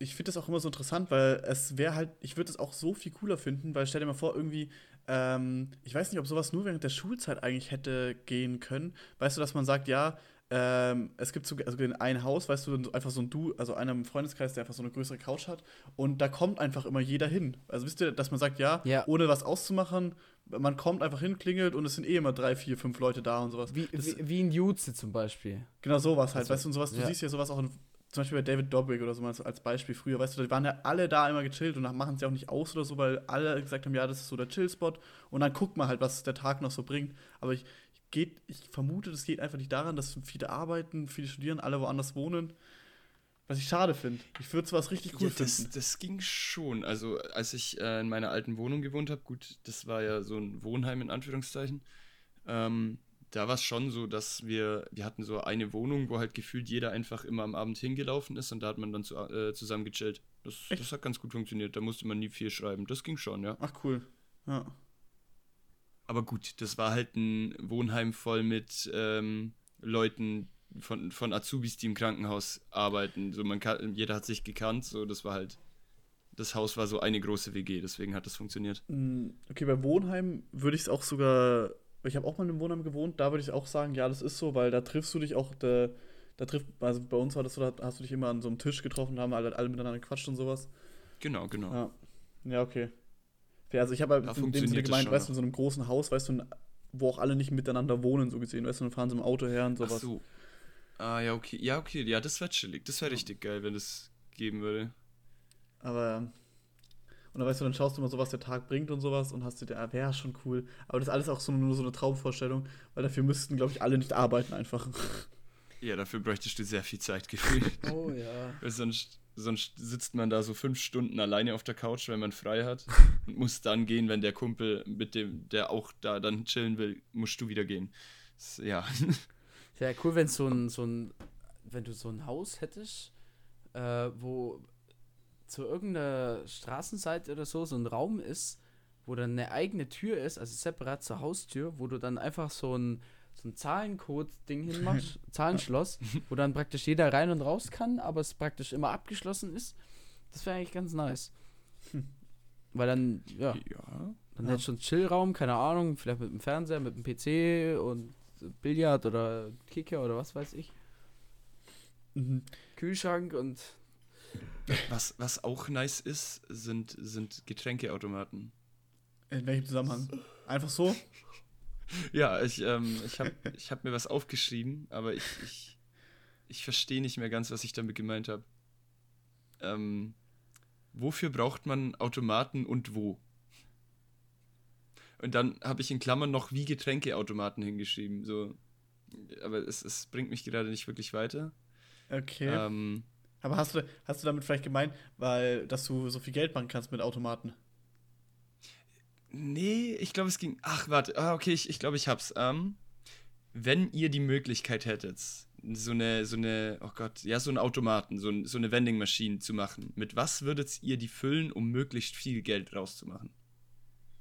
ich find das auch immer so interessant, weil es wäre halt, ich würde es auch so viel cooler finden, weil stell dir mal vor, irgendwie, ähm, ich weiß nicht, ob sowas nur während der Schulzeit eigentlich hätte gehen können. Weißt du, dass man sagt, ja, ähm, es gibt so, also in ein Haus, weißt du, einfach so ein Du, also einer im Freundeskreis, der einfach so eine größere Couch hat und da kommt einfach immer jeder hin. Also wisst ihr, dass man sagt, ja, Ja. ohne was auszumachen, man kommt einfach hin, klingelt und es sind eh immer drei, vier, fünf Leute da und sowas. Wie, wie, wie in Jutze zum Beispiel. Genau sowas halt, Also, weißt du, und sowas, du ja. siehst ja sowas auch in, zum Beispiel bei David Dobrik oder so mal als Beispiel früher, weißt du, die waren ja alle da immer gechillt und machen es ja auch nicht aus oder so, weil alle gesagt haben, ja, das ist so der Chill-Spot und dann guckt man halt, was der Tag noch so bringt. Aber ich, geht, ich vermute, das geht einfach nicht daran, dass viele arbeiten, viele studieren, alle woanders wohnen. Was ich schade finde. Ich würde sowas richtig cool ja, das, finden. das ging schon. Also, als ich äh, in meiner alten Wohnung gewohnt habe, gut, das war ja so ein Wohnheim in Anführungszeichen, ähm, da war es schon so, dass wir, wir hatten so eine Wohnung, wo halt gefühlt jeder einfach immer am Abend hingelaufen ist und da hat man dann zu, äh, zusammen gechillt. Das, das hat ganz gut funktioniert, da musste man nie viel schreiben. Das ging schon, ja. Ach cool. Ja. Aber gut, das war halt ein Wohnheim voll mit ähm, Leuten von, von Azubis, die im Krankenhaus arbeiten. So man kann, jeder hat sich gekannt, so das war halt. Das Haus war so eine große WG, deswegen hat das funktioniert. Mm, Okay, bei Wohnheim würde ich es auch sogar, ich habe auch mal in einem Wohnheim gewohnt, da würde ich auch sagen, ja, das ist so, weil da triffst du dich auch, da, da trifft, also bei uns war das so, da hast du dich immer an so einem Tisch getroffen, da haben alle, alle miteinander gequatscht und sowas. Genau, genau. Ja, ja okay. Also ich habe halt Da in dem Sinne gemeint, weißt du, in so einem großen Haus, weißt du, wo auch alle nicht miteinander wohnen, so gesehen, weißt du, dann fahren sie im Auto her und Ach sowas. so. Ah, ja, okay. Ja, okay. Ja, das wäre chillig. Das wäre richtig geil, wenn das geben würde. Aber, und dann weißt du, dann schaust du mal so, was der Tag bringt und sowas und hast du dir, ja, wäre schon cool. Aber das ist alles auch so, nur so eine Traumvorstellung, weil dafür müssten, glaube ich, alle nicht arbeiten einfach. Ja, dafür bräuchtest du sehr viel Zeit gefühlt. Oh ja. Weil sonst, sonst sitzt man da so fünf Stunden alleine auf der Couch, wenn man frei hat und muss dann gehen, wenn der Kumpel, mit dem, der auch da dann chillen will, musst du wieder gehen. Das, ja. Ja, cool, wenn so ein, so ein, wenn du so ein Haus hättest, äh, wo zu irgendeiner Straßenseite oder so so ein Raum ist, wo dann eine eigene Tür ist, also separat zur Haustür, wo du dann einfach so ein, so ein Zahlencode-Ding hinmachst, Zahlenschloss, wo dann praktisch jeder rein und raus kann, aber es praktisch immer abgeschlossen ist. Das wäre eigentlich ganz nice. Weil dann, ja, Ja. dann Ja. hättest du einen Chillraum, keine Ahnung, vielleicht mit dem Fernseher, mit dem PC und Billard oder Kicker oder was weiß ich. Mhm. Kühlschrank und Was, was auch nice ist, sind, sind Getränkeautomaten. In welchem Zusammenhang? Einfach so? Ja, ich, ähm, ich habe ich hab mir was aufgeschrieben, aber ich, ich, ich verstehe nicht mehr ganz, was ich damit gemeint habe. Ähm, wofür braucht man Automaten und wo? Und dann habe ich in Klammern noch wie Getränkeautomaten hingeschrieben. So. Aber es, es bringt mich gerade nicht wirklich weiter. Okay. Ähm, Aber hast du, hast du damit vielleicht gemeint, weil, dass du so viel Geld machen kannst mit Automaten? Nee, ich glaube, es ging. Ach, warte. Ah, okay, ich, ich glaube, ich hab's. Ähm, wenn ihr die Möglichkeit hättet, so eine, so eine, oh Gott, ja, so einen Automaten, so, ein, so eine Vending Machine zu machen, mit was würdet ihr die füllen, um möglichst viel Geld rauszumachen?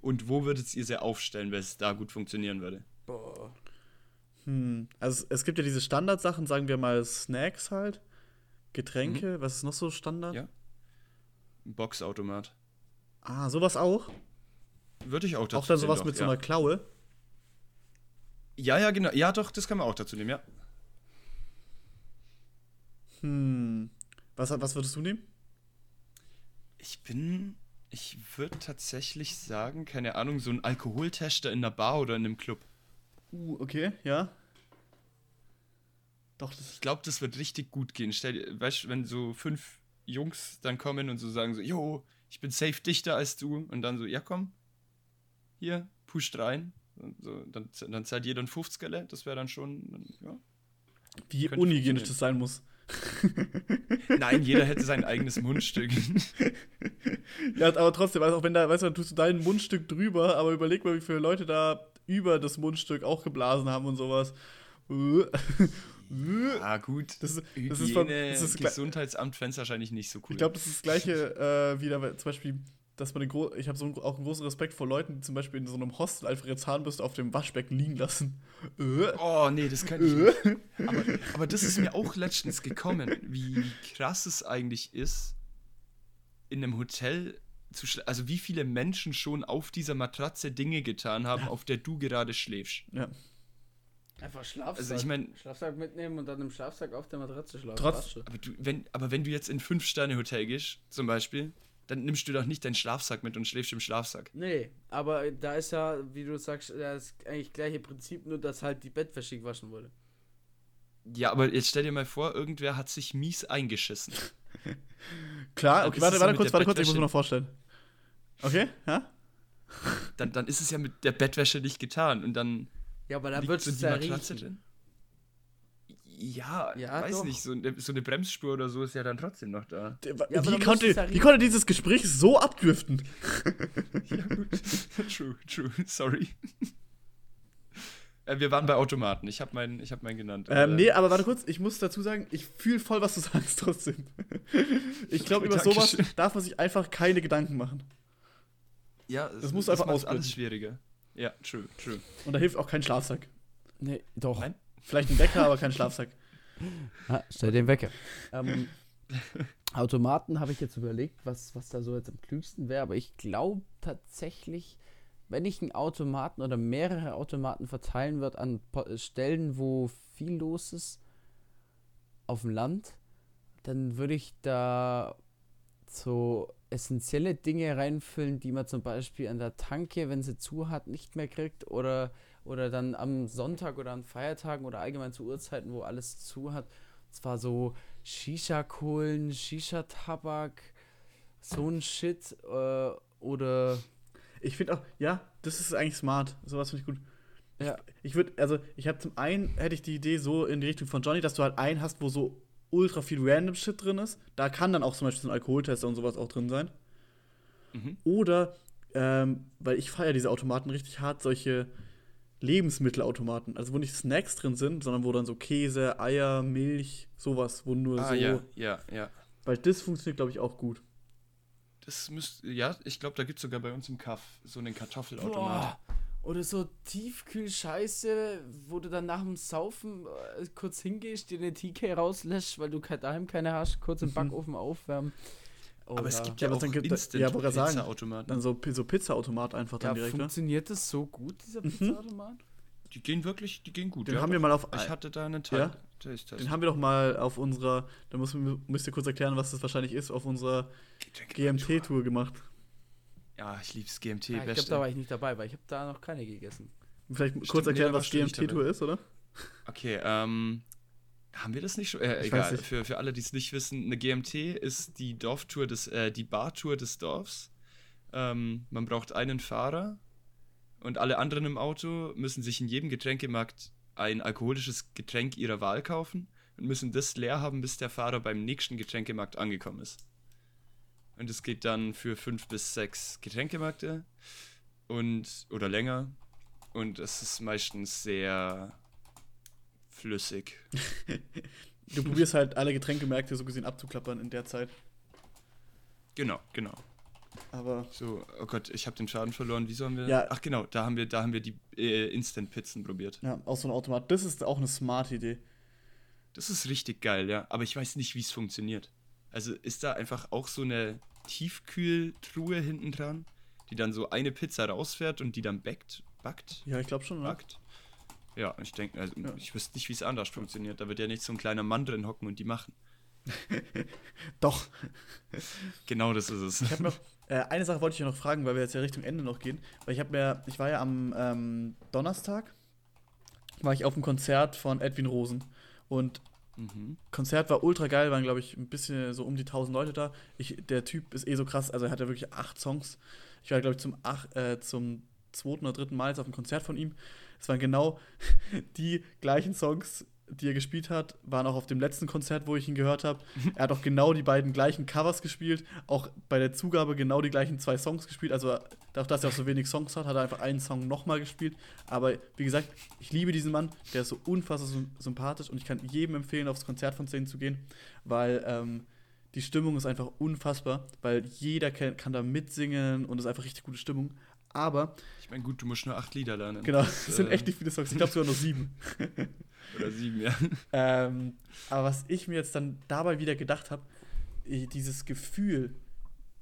Und wo würdet ihr sie aufstellen, wenn es da gut funktionieren würde? boah. Hm. Also es gibt ja diese Standardsachen, sagen wir mal Snacks halt. Getränke, was ist noch so Standard? Ja. Boxautomat. Ah, sowas auch? Würde ich auch dazu auch dann sowas doch, mit so ja. einer Klaue? Ja, ja, genau. Ja, doch, das kann man auch dazu nehmen, ja. Hm. Was, was würdest du nehmen? Ich bin. Ich würde tatsächlich sagen, keine Ahnung, so ein Alkoholtester in einer Bar oder in einem Club. Uh, okay, ja. Doch, das Ich glaube, das wird richtig gut gehen. Stell dir, weißt du, wenn so fünf Jungs dann kommen und so sagen so, yo, ich bin safe dichter als du. Und dann so, ja komm, hier, pusht rein. Und so, dann, dann zahlt jeder ein 50er, das wäre dann schon, ja. wie unhygienisch das sein muss. Nein, jeder hätte sein eigenes Mundstück. Ja, aber trotzdem, also auch wenn da, weißt du, dann tust du dein Mundstück drüber, aber überleg mal, wie viele Leute da über das Mundstück auch geblasen haben und sowas. Ah, gut. Das ist- Hygiene, das ist das gleich- Gesundheitsamt fände wahrscheinlich nicht so cool. Ich glaube, das ist das gleiche äh, wieder, weil zum Beispiel, dass man den Gro ich habe so einen, auch einen großen Respekt vor Leuten, die zum Beispiel in so einem Hostel einfach ihre Zahnbürste auf dem Waschbecken liegen lassen. Äh. Oh, nee, das kann ich nicht. Aber, aber das ist mir auch letztens gekommen, wie krass es eigentlich ist, in einem Hotel zu schlafen. Also wie viele Menschen schon auf dieser Matratze Dinge getan haben, auf der du gerade schläfst. Ja. Einfach Schlafsack. Also ich mein- Schlafsack mitnehmen und dann im Schlafsack auf der Matratze schlafen. Trotz-. Aber, du, wenn, aber wenn du jetzt in ein Fünf-Sterne-Hotel gehst, zum Beispiel, dann nimmst du doch nicht deinen Schlafsack mit und schläfst im Schlafsack. Nee, aber da ist ja, wie du sagst, das eigentlich gleiche Prinzip, nur dass halt die Bettwäsche gewaschen wurde. Ja, aber jetzt stell dir mal vor, irgendwer hat sich mies eingeschissen. Klar, Dann okay, warte, warte kurz, warte kurz, ich muss mir noch vorstellen. Okay, ja? Dann, dann ist es ja mit der Bettwäsche nicht getan und dann Ja, aber da liegt wird es die ja riechen. drin. Ja, Ja, weiß doch. nicht, so eine, so eine Bremsspur oder so ist ja dann trotzdem noch da. Der- aber wie, muss konnte, es ja wie konnte dieses Gespräch so abdriften? Ja, gut. true, true, sorry. Äh, wir waren bei Automaten. Ich habe meinen ich hab meinen genannt. Ähm, Äh, nee, aber warte kurz, ich muss dazu sagen, ich fühle voll, was du sagst trotzdem. Ich glaube, über sowas darf man sich einfach keine Gedanken machen. ja, das musst du einfach ausblenden. alles schwieriger. Ja, true, true. Und da hilft auch kein Schlafsack. Nee, doch. Nein? Vielleicht ein Wecker, aber kein Schlafsack. Ah, stell den Wecker. Ähm, Automaten habe ich jetzt überlegt, was, was da so jetzt am klügsten wäre, aber ich glaube tatsächlich, wenn ich einen Automaten oder mehrere Automaten verteilen würde an Po- Stellen, wo viel los ist, auf dem Land, dann würde ich da so essentielle Dinge reinfüllen, die man zum Beispiel an der Tanke, wenn sie zu hat, nicht mehr kriegt oder, oder dann am Sonntag oder an Feiertagen oder allgemein zu Uhrzeiten, wo alles zu hat. Und zwar so Shisha-Kohlen, Shisha-Tabak, so ein Shit äh, oder Ich finde auch, ja, das ist eigentlich smart. Sowas finde ich gut. ja, Ich würde, also, ich habe zum einen, hätte ich die Idee so in die Richtung von Johnny, dass du halt einen hast, wo so ultra viel random Shit drin ist. Da kann dann auch zum Beispiel so ein Alkoholtester und sowas auch drin sein. Mhm. Oder, ähm, weil ich feiere diese Automaten richtig hart, solche Lebensmittelautomaten. Also, wo nicht Snacks drin sind, sondern wo dann so Käse, Eier, Milch, sowas, wo nur Ah, so. ja, ja, ja. Weil das funktioniert, glaube ich, auch gut. Das müsste, ja, ich glaube, da gibt es sogar bei uns im Kaff so einen Kartoffelautomat. Boah. Oder so Tiefkühlscheiße, wo du dann nach dem Saufen äh, kurz hingehst, dir eine TK rauslässt, weil du daheim keine hast, kurz im Backofen aufwärmen. Aber es Oder- gibt Ja, ja, aber auch dann gibt- instant ja, ich sagen. Pizza-Automaten. Dann so, so Pizza-Automat einfach dann ja, direkt, ne? funktioniert das so gut, dieser Pizzaautomat? Die gehen wirklich, die gehen gut. Den ja, haben wir mal auf. Ich hatte da einen Teil. Ja? Den haben wir doch mal auf unserer, da muss, müsst ihr kurz erklären, was das wahrscheinlich ist, auf unserer GMT-Tour gemacht. Ja, ich lieb's GMT. Ah, ich glaube, da war ich nicht dabei, weil ich habe da noch keine gegessen. Vielleicht Stimmt, kurz nee, erklären, da was GMT-Tour ist, oder? Okay, ähm. Haben wir das nicht schon? Äh, egal. Für, für alle, die es nicht wissen, eine GMT ist die Dorftour des, äh, die Bartour des Dorfs. Ähm, man braucht einen Fahrer und alle anderen im Auto müssen sich in jedem Getränkemarkt ein alkoholisches Getränk ihrer Wahl kaufen und müssen das leer haben, bis der Fahrer beim nächsten Getränkemarkt angekommen ist. Und es geht dann für fünf bis sechs Getränkemärkte und oder länger. Und es ist meistens sehr flüssig. Du probierst halt alle Getränkemärkte so gesehen abzuklappern in der Zeit. Genau, genau. Aber So, oh Gott, ich habe den Schaden verloren. Wieso haben wir. Ja. Ach genau, da haben wir, da haben wir die äh, Instant-Pizzen probiert. ja, aus so einem Automat, das ist auch eine smart Idee. Das ist richtig geil, ja. Aber ich weiß nicht, wie es funktioniert. Also ist da einfach auch so eine Tiefkühltruhe hinten dran, die dann so eine Pizza rausfährt und die dann backt, backt, Ja, ich glaube schon, ne? backt. Ja, ich denke, also Ja. ich wüsste nicht, wie es anders funktioniert. Da wird ja nicht so ein kleiner Mann drin hocken und die machen. Doch. Genau das ist es. Ich habe noch, äh, eine Sache wollte ich ja noch fragen, weil wir jetzt ja Richtung Ende noch gehen. Weil ich habe mir, ich war ja am ähm, Donnerstag, war ich auf dem Konzert von Edwin Rosen. Und Mhm. Konzert war ultra geil, waren glaube ich ein bisschen so um die 1000 Leute da. Ich, der Typ ist eh so krass, also er hat ja wirklich acht Songs. Ich war glaube ich zum, ach, äh, zum zweiten oder dritten Mal jetzt auf dem Konzert von ihm. Es waren genau die gleichen Songs die er gespielt hat, waren auch auf dem letzten Konzert, wo ich ihn gehört habe. Er hat auch genau die beiden gleichen Covers gespielt, auch bei der Zugabe genau die gleichen zwei Songs gespielt. Also dadurch, dass er auch so wenig Songs hat, hat er einfach einen Song nochmal gespielt. Aber wie gesagt, ich liebe diesen Mann, der ist so unfassbar sym- sympathisch und ich kann jedem empfehlen, aufs Konzert von Zane zu gehen, weil ähm, die Stimmung ist einfach unfassbar, weil jeder kann, kann da mitsingen und es ist einfach richtig gute Stimmung. Aber, Ich meine, gut, du musst nur acht Lieder lernen. genau, Das, sind äh, echt nicht viele Songs. Ich glaube sogar nur sieben. Oder sieben, ja. Ähm, aber was ich mir jetzt dann dabei wieder gedacht habe, dieses Gefühl,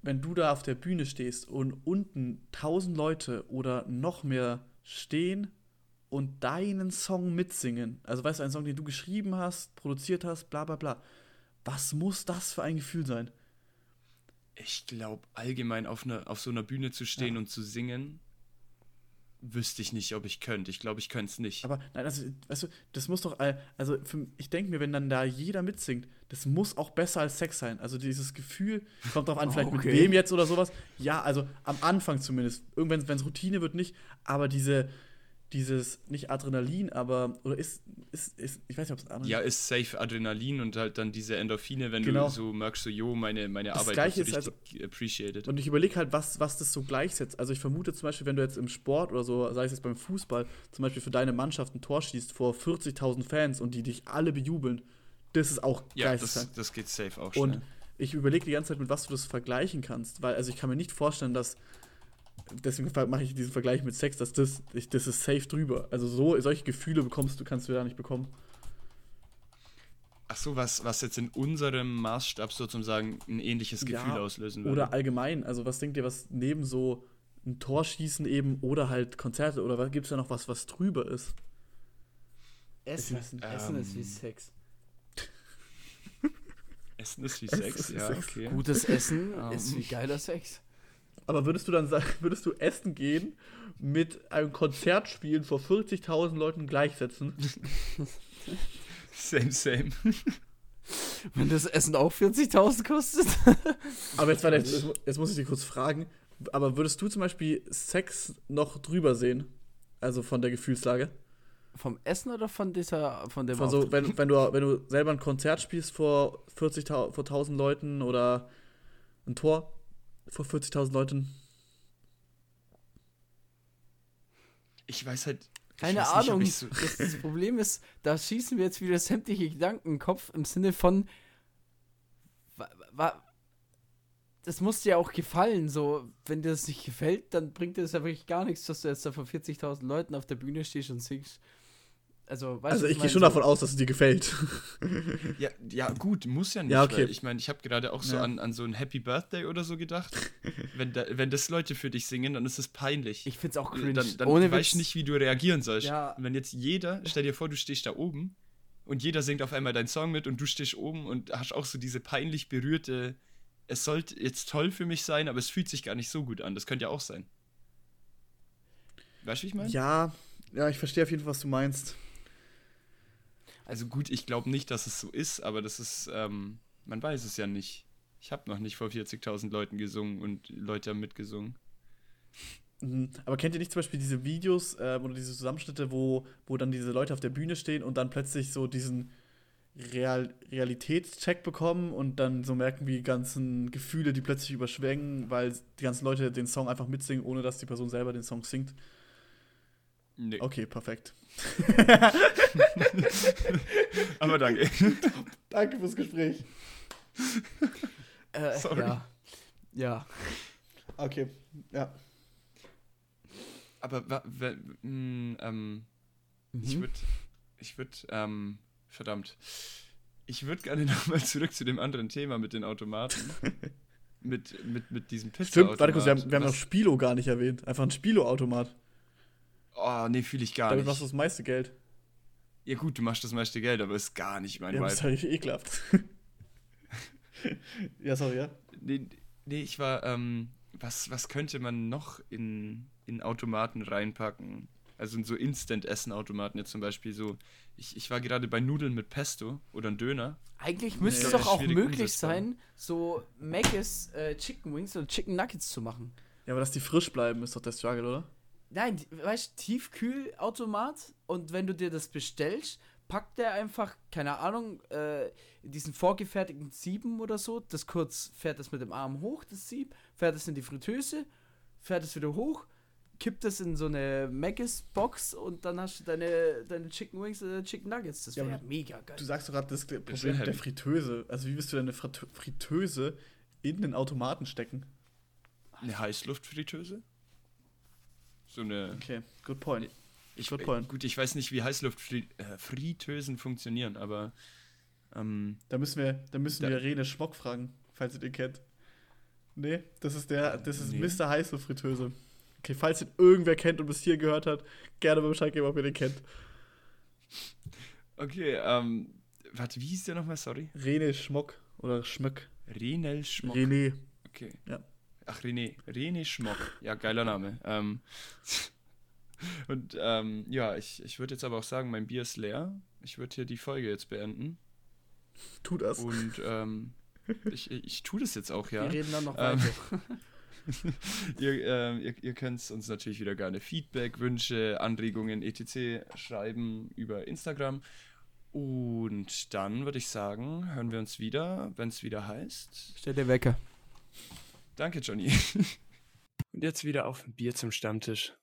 wenn du da auf der Bühne stehst und unten tausend Leute oder noch mehr stehen und deinen Song mitsingen, also weißt du, einen Song, den du geschrieben hast, produziert hast, bla bla bla, was muss das für ein Gefühl sein? Ich glaube, allgemein auf, einer auf so einer Bühne zu stehen Ja. und zu singen, wüsste ich nicht, ob ich könnte. Ich glaube, ich könnte es nicht. Aber nein, also, weißt du, das muss doch, also für, ich denke mir, wenn dann da jeder mitsingt, das muss auch besser als Sex sein. Also dieses Gefühl, kommt drauf an, vielleicht Okay. mit wem jetzt oder sowas. Ja, also am Anfang zumindest. Irgendwann, wenn es Routine wird, nicht. Aber diese, dieses, nicht Adrenalin, aber, oder ist, ist, ist ich weiß nicht, ob es Adrenalin ja, ist safe Adrenalin und halt dann diese Endorphine, wenn Genau. du so merkst, so, jo, meine, meine Das Arbeit Gleiche ist also richtig appreciated. Und ich überlege halt, was, was das so gleichsetzt. Also ich vermute zum Beispiel, wenn du jetzt im Sport oder so, sei es jetzt beim Fußball, zum Beispiel für deine Mannschaft ein Tor schießt vor 40.000 Fans und die dich alle bejubeln, das ist auch ja, geisteskrank. das, das geht safe auch schnell. Und ich überlege die ganze Zeit, mit was du das vergleichen kannst, weil also ich kann mir nicht vorstellen, dass deswegen mache ich diesen Vergleich mit Sex, dass das ich, das ist safe drüber. Also so solche Gefühle bekommst du kannst du da nicht bekommen. Ach so, was, was jetzt in unserem Maßstab sozusagen ein ähnliches Ja, Gefühl auslösen würde. Oder allgemein, also was denkt ihr, was neben so ein Torschießen eben oder halt Konzerte oder gibt es da noch was, was drüber ist? Essen, weiß nicht. Essen ist wie Ähm, Sex. Essen ist wie Essen Sex, ja, Sex. okay. Gutes Essen Ähm. ist wie geiler Sex. Aber würdest du dann sagen, würdest du essen gehen mit einem Konzert spielen vor 40.000 Leuten gleichsetzen? Same, same. Wenn das Essen auch 40.000 kostet? Aber jetzt, warte, jetzt, jetzt muss ich dich kurz fragen. Aber würdest du zum Beispiel Sex noch drüber sehen? Also von der Gefühlslage? Vom Essen oder von dieser, von dem Von so, wenn, wenn, du, wenn du selber ein Konzert spielst vor 40 vor 1000 Leuten oder ein Tor vor 40.000 Leuten. Ich weiß halt. ich Keine weiß nicht, Ahnung. ich so, das, das Problem ist, da schießen wir jetzt wieder sämtliche Gedanken in den Kopf im Sinne von, wa, wa, das muss dir auch gefallen. So, wenn dir das nicht gefällt, dann bringt es ja wirklich gar nichts, dass du jetzt da vor 40.000 Leuten auf der Bühne stehst und singst. Also, weißt Also ich was gehe schon So- davon aus, dass es dir gefällt. ja, ja, gut, muss ja nicht. Ja, okay. Weil ich meine, ich habe gerade auch so Ja. an, an so ein Happy Birthday oder so gedacht. wenn, da, wenn das Leute für dich singen, dann ist es peinlich. Ich find's auch Äh, cringe. dann dann Ohne weißt du nicht, wie du reagieren sollst. Ja. Und wenn jetzt jeder, stell dir vor, du stehst da oben und jeder singt auf einmal deinen Song mit und du stehst oben und hast auch so diese peinlich berührte, es sollte jetzt toll für mich sein, aber es fühlt sich gar nicht so gut an. Das könnte ja auch sein. Weißt du, wie ich meine? Ja, ja, ich verstehe auf jeden Fall, was du meinst. Also gut, ich glaube nicht, dass es so ist, aber das ist, ähm, man weiß es ja nicht. Ich habe noch nicht vor 40.000 Leuten gesungen und Leute haben mitgesungen. Mhm. Aber kennt ihr nicht zum Beispiel diese Videos ähm, oder diese Zusammenschnitte, wo, wo dann diese Leute auf der Bühne stehen und dann plötzlich so diesen Real Realitätscheck bekommen und dann so merken, wie die ganzen Gefühle, die plötzlich überschwängen, weil die ganzen Leute den Song einfach mitsingen, ohne dass die Person selber den Song singt? Nee. Okay, perfekt. Aber danke. Danke fürs Gespräch. Äh, Sorry. Ja. Ja. Okay, ja. Aber mh, ähm, ich Mhm. würde, ich würde, ähm, verdammt, ich würde gerne nochmal zurück zu dem anderen Thema mit den Automaten. mit, mit, mit diesem Pizza. Stimmt, warte kurz, wir haben, wir haben noch Spilo gar nicht erwähnt. Einfach ein Spilo-Automat. Oh, nee, fühle ich gar Damit machst du nicht. das meiste Geld. Ja gut, du machst das meiste Geld, aber ist gar nicht mein Ja, das ist halt ekelhaft. ja, sorry, ja. Nee, nee, ich war, ähm, was, was könnte man noch in, in Automaten reinpacken? Also in so Instant-Essen-Automaten jetzt zum Beispiel so. Ich, ich war gerade bei Nudeln mit Pesto oder ein Döner. Eigentlich müsste Nee, es doch auch möglich umsetzbar. sein, so Mc's äh, Chicken Wings oder Chicken Nuggets zu machen. Ja, aber dass die frisch bleiben, ist doch der Struggle, oder? Nein, weißt du, Tiefkühlautomat und wenn du dir das bestellst, packt er einfach, keine Ahnung, äh, diesen vorgefertigten Sieben oder so, das kurz, fährt das mit dem Arm hoch, das Sieb, fährt es in die Fritteuse, fährt es wieder hoch, kippt das in so eine Maggis-Box und dann hast du deine, deine Chicken Wings oder Chicken Nuggets. Das Ja, wäre aber mega geil. Du sagst doch gerade das ist Problem ja der heavy. Fritteuse. Also wie willst du deine Frit- Fritteuse in den Automaten stecken? Eine Heißluftfritteuse? So eine. Okay, good point. Ich, good äh, point. gut, ich weiß nicht, wie Heißluftfritteusen funktionieren, aber. Ähm, Da müssen wir, da müssen Da- wir Rene Schmock fragen, falls ihr den kennt. Nee, das ist der, das ist Nee. Mr. Heißluftfritteuse. Okay, falls ihn irgendwer kennt und bis hier gehört hat, gerne mal Bescheid geben, ob ihr den kennt. okay, ähm. Warte, wie hieß der nochmal? Sorry. Rene Schmock oder Schmöck. Renel Schmock. René. Okay. Ja. Ach, René. René Schmock. Ja, geiler Name. Ähm, und ähm, ja, ich, ich würde jetzt aber auch sagen, mein Bier ist leer. Ich würde hier die Folge jetzt beenden. Tu das. Und ähm, ich, ich tue das jetzt auch, ja. Wir reden dann noch Ähm, weiter. ihr, ähm, ihr, ihr könnt uns natürlich wieder gerne Feedback, Wünsche, Anregungen, etc. schreiben über Instagram. Und dann würde ich sagen, hören wir uns wieder, wenn es wieder heißt. Stell dir Wecker. Danke, Johnny. Und jetzt wieder auf ein Bier zum Stammtisch.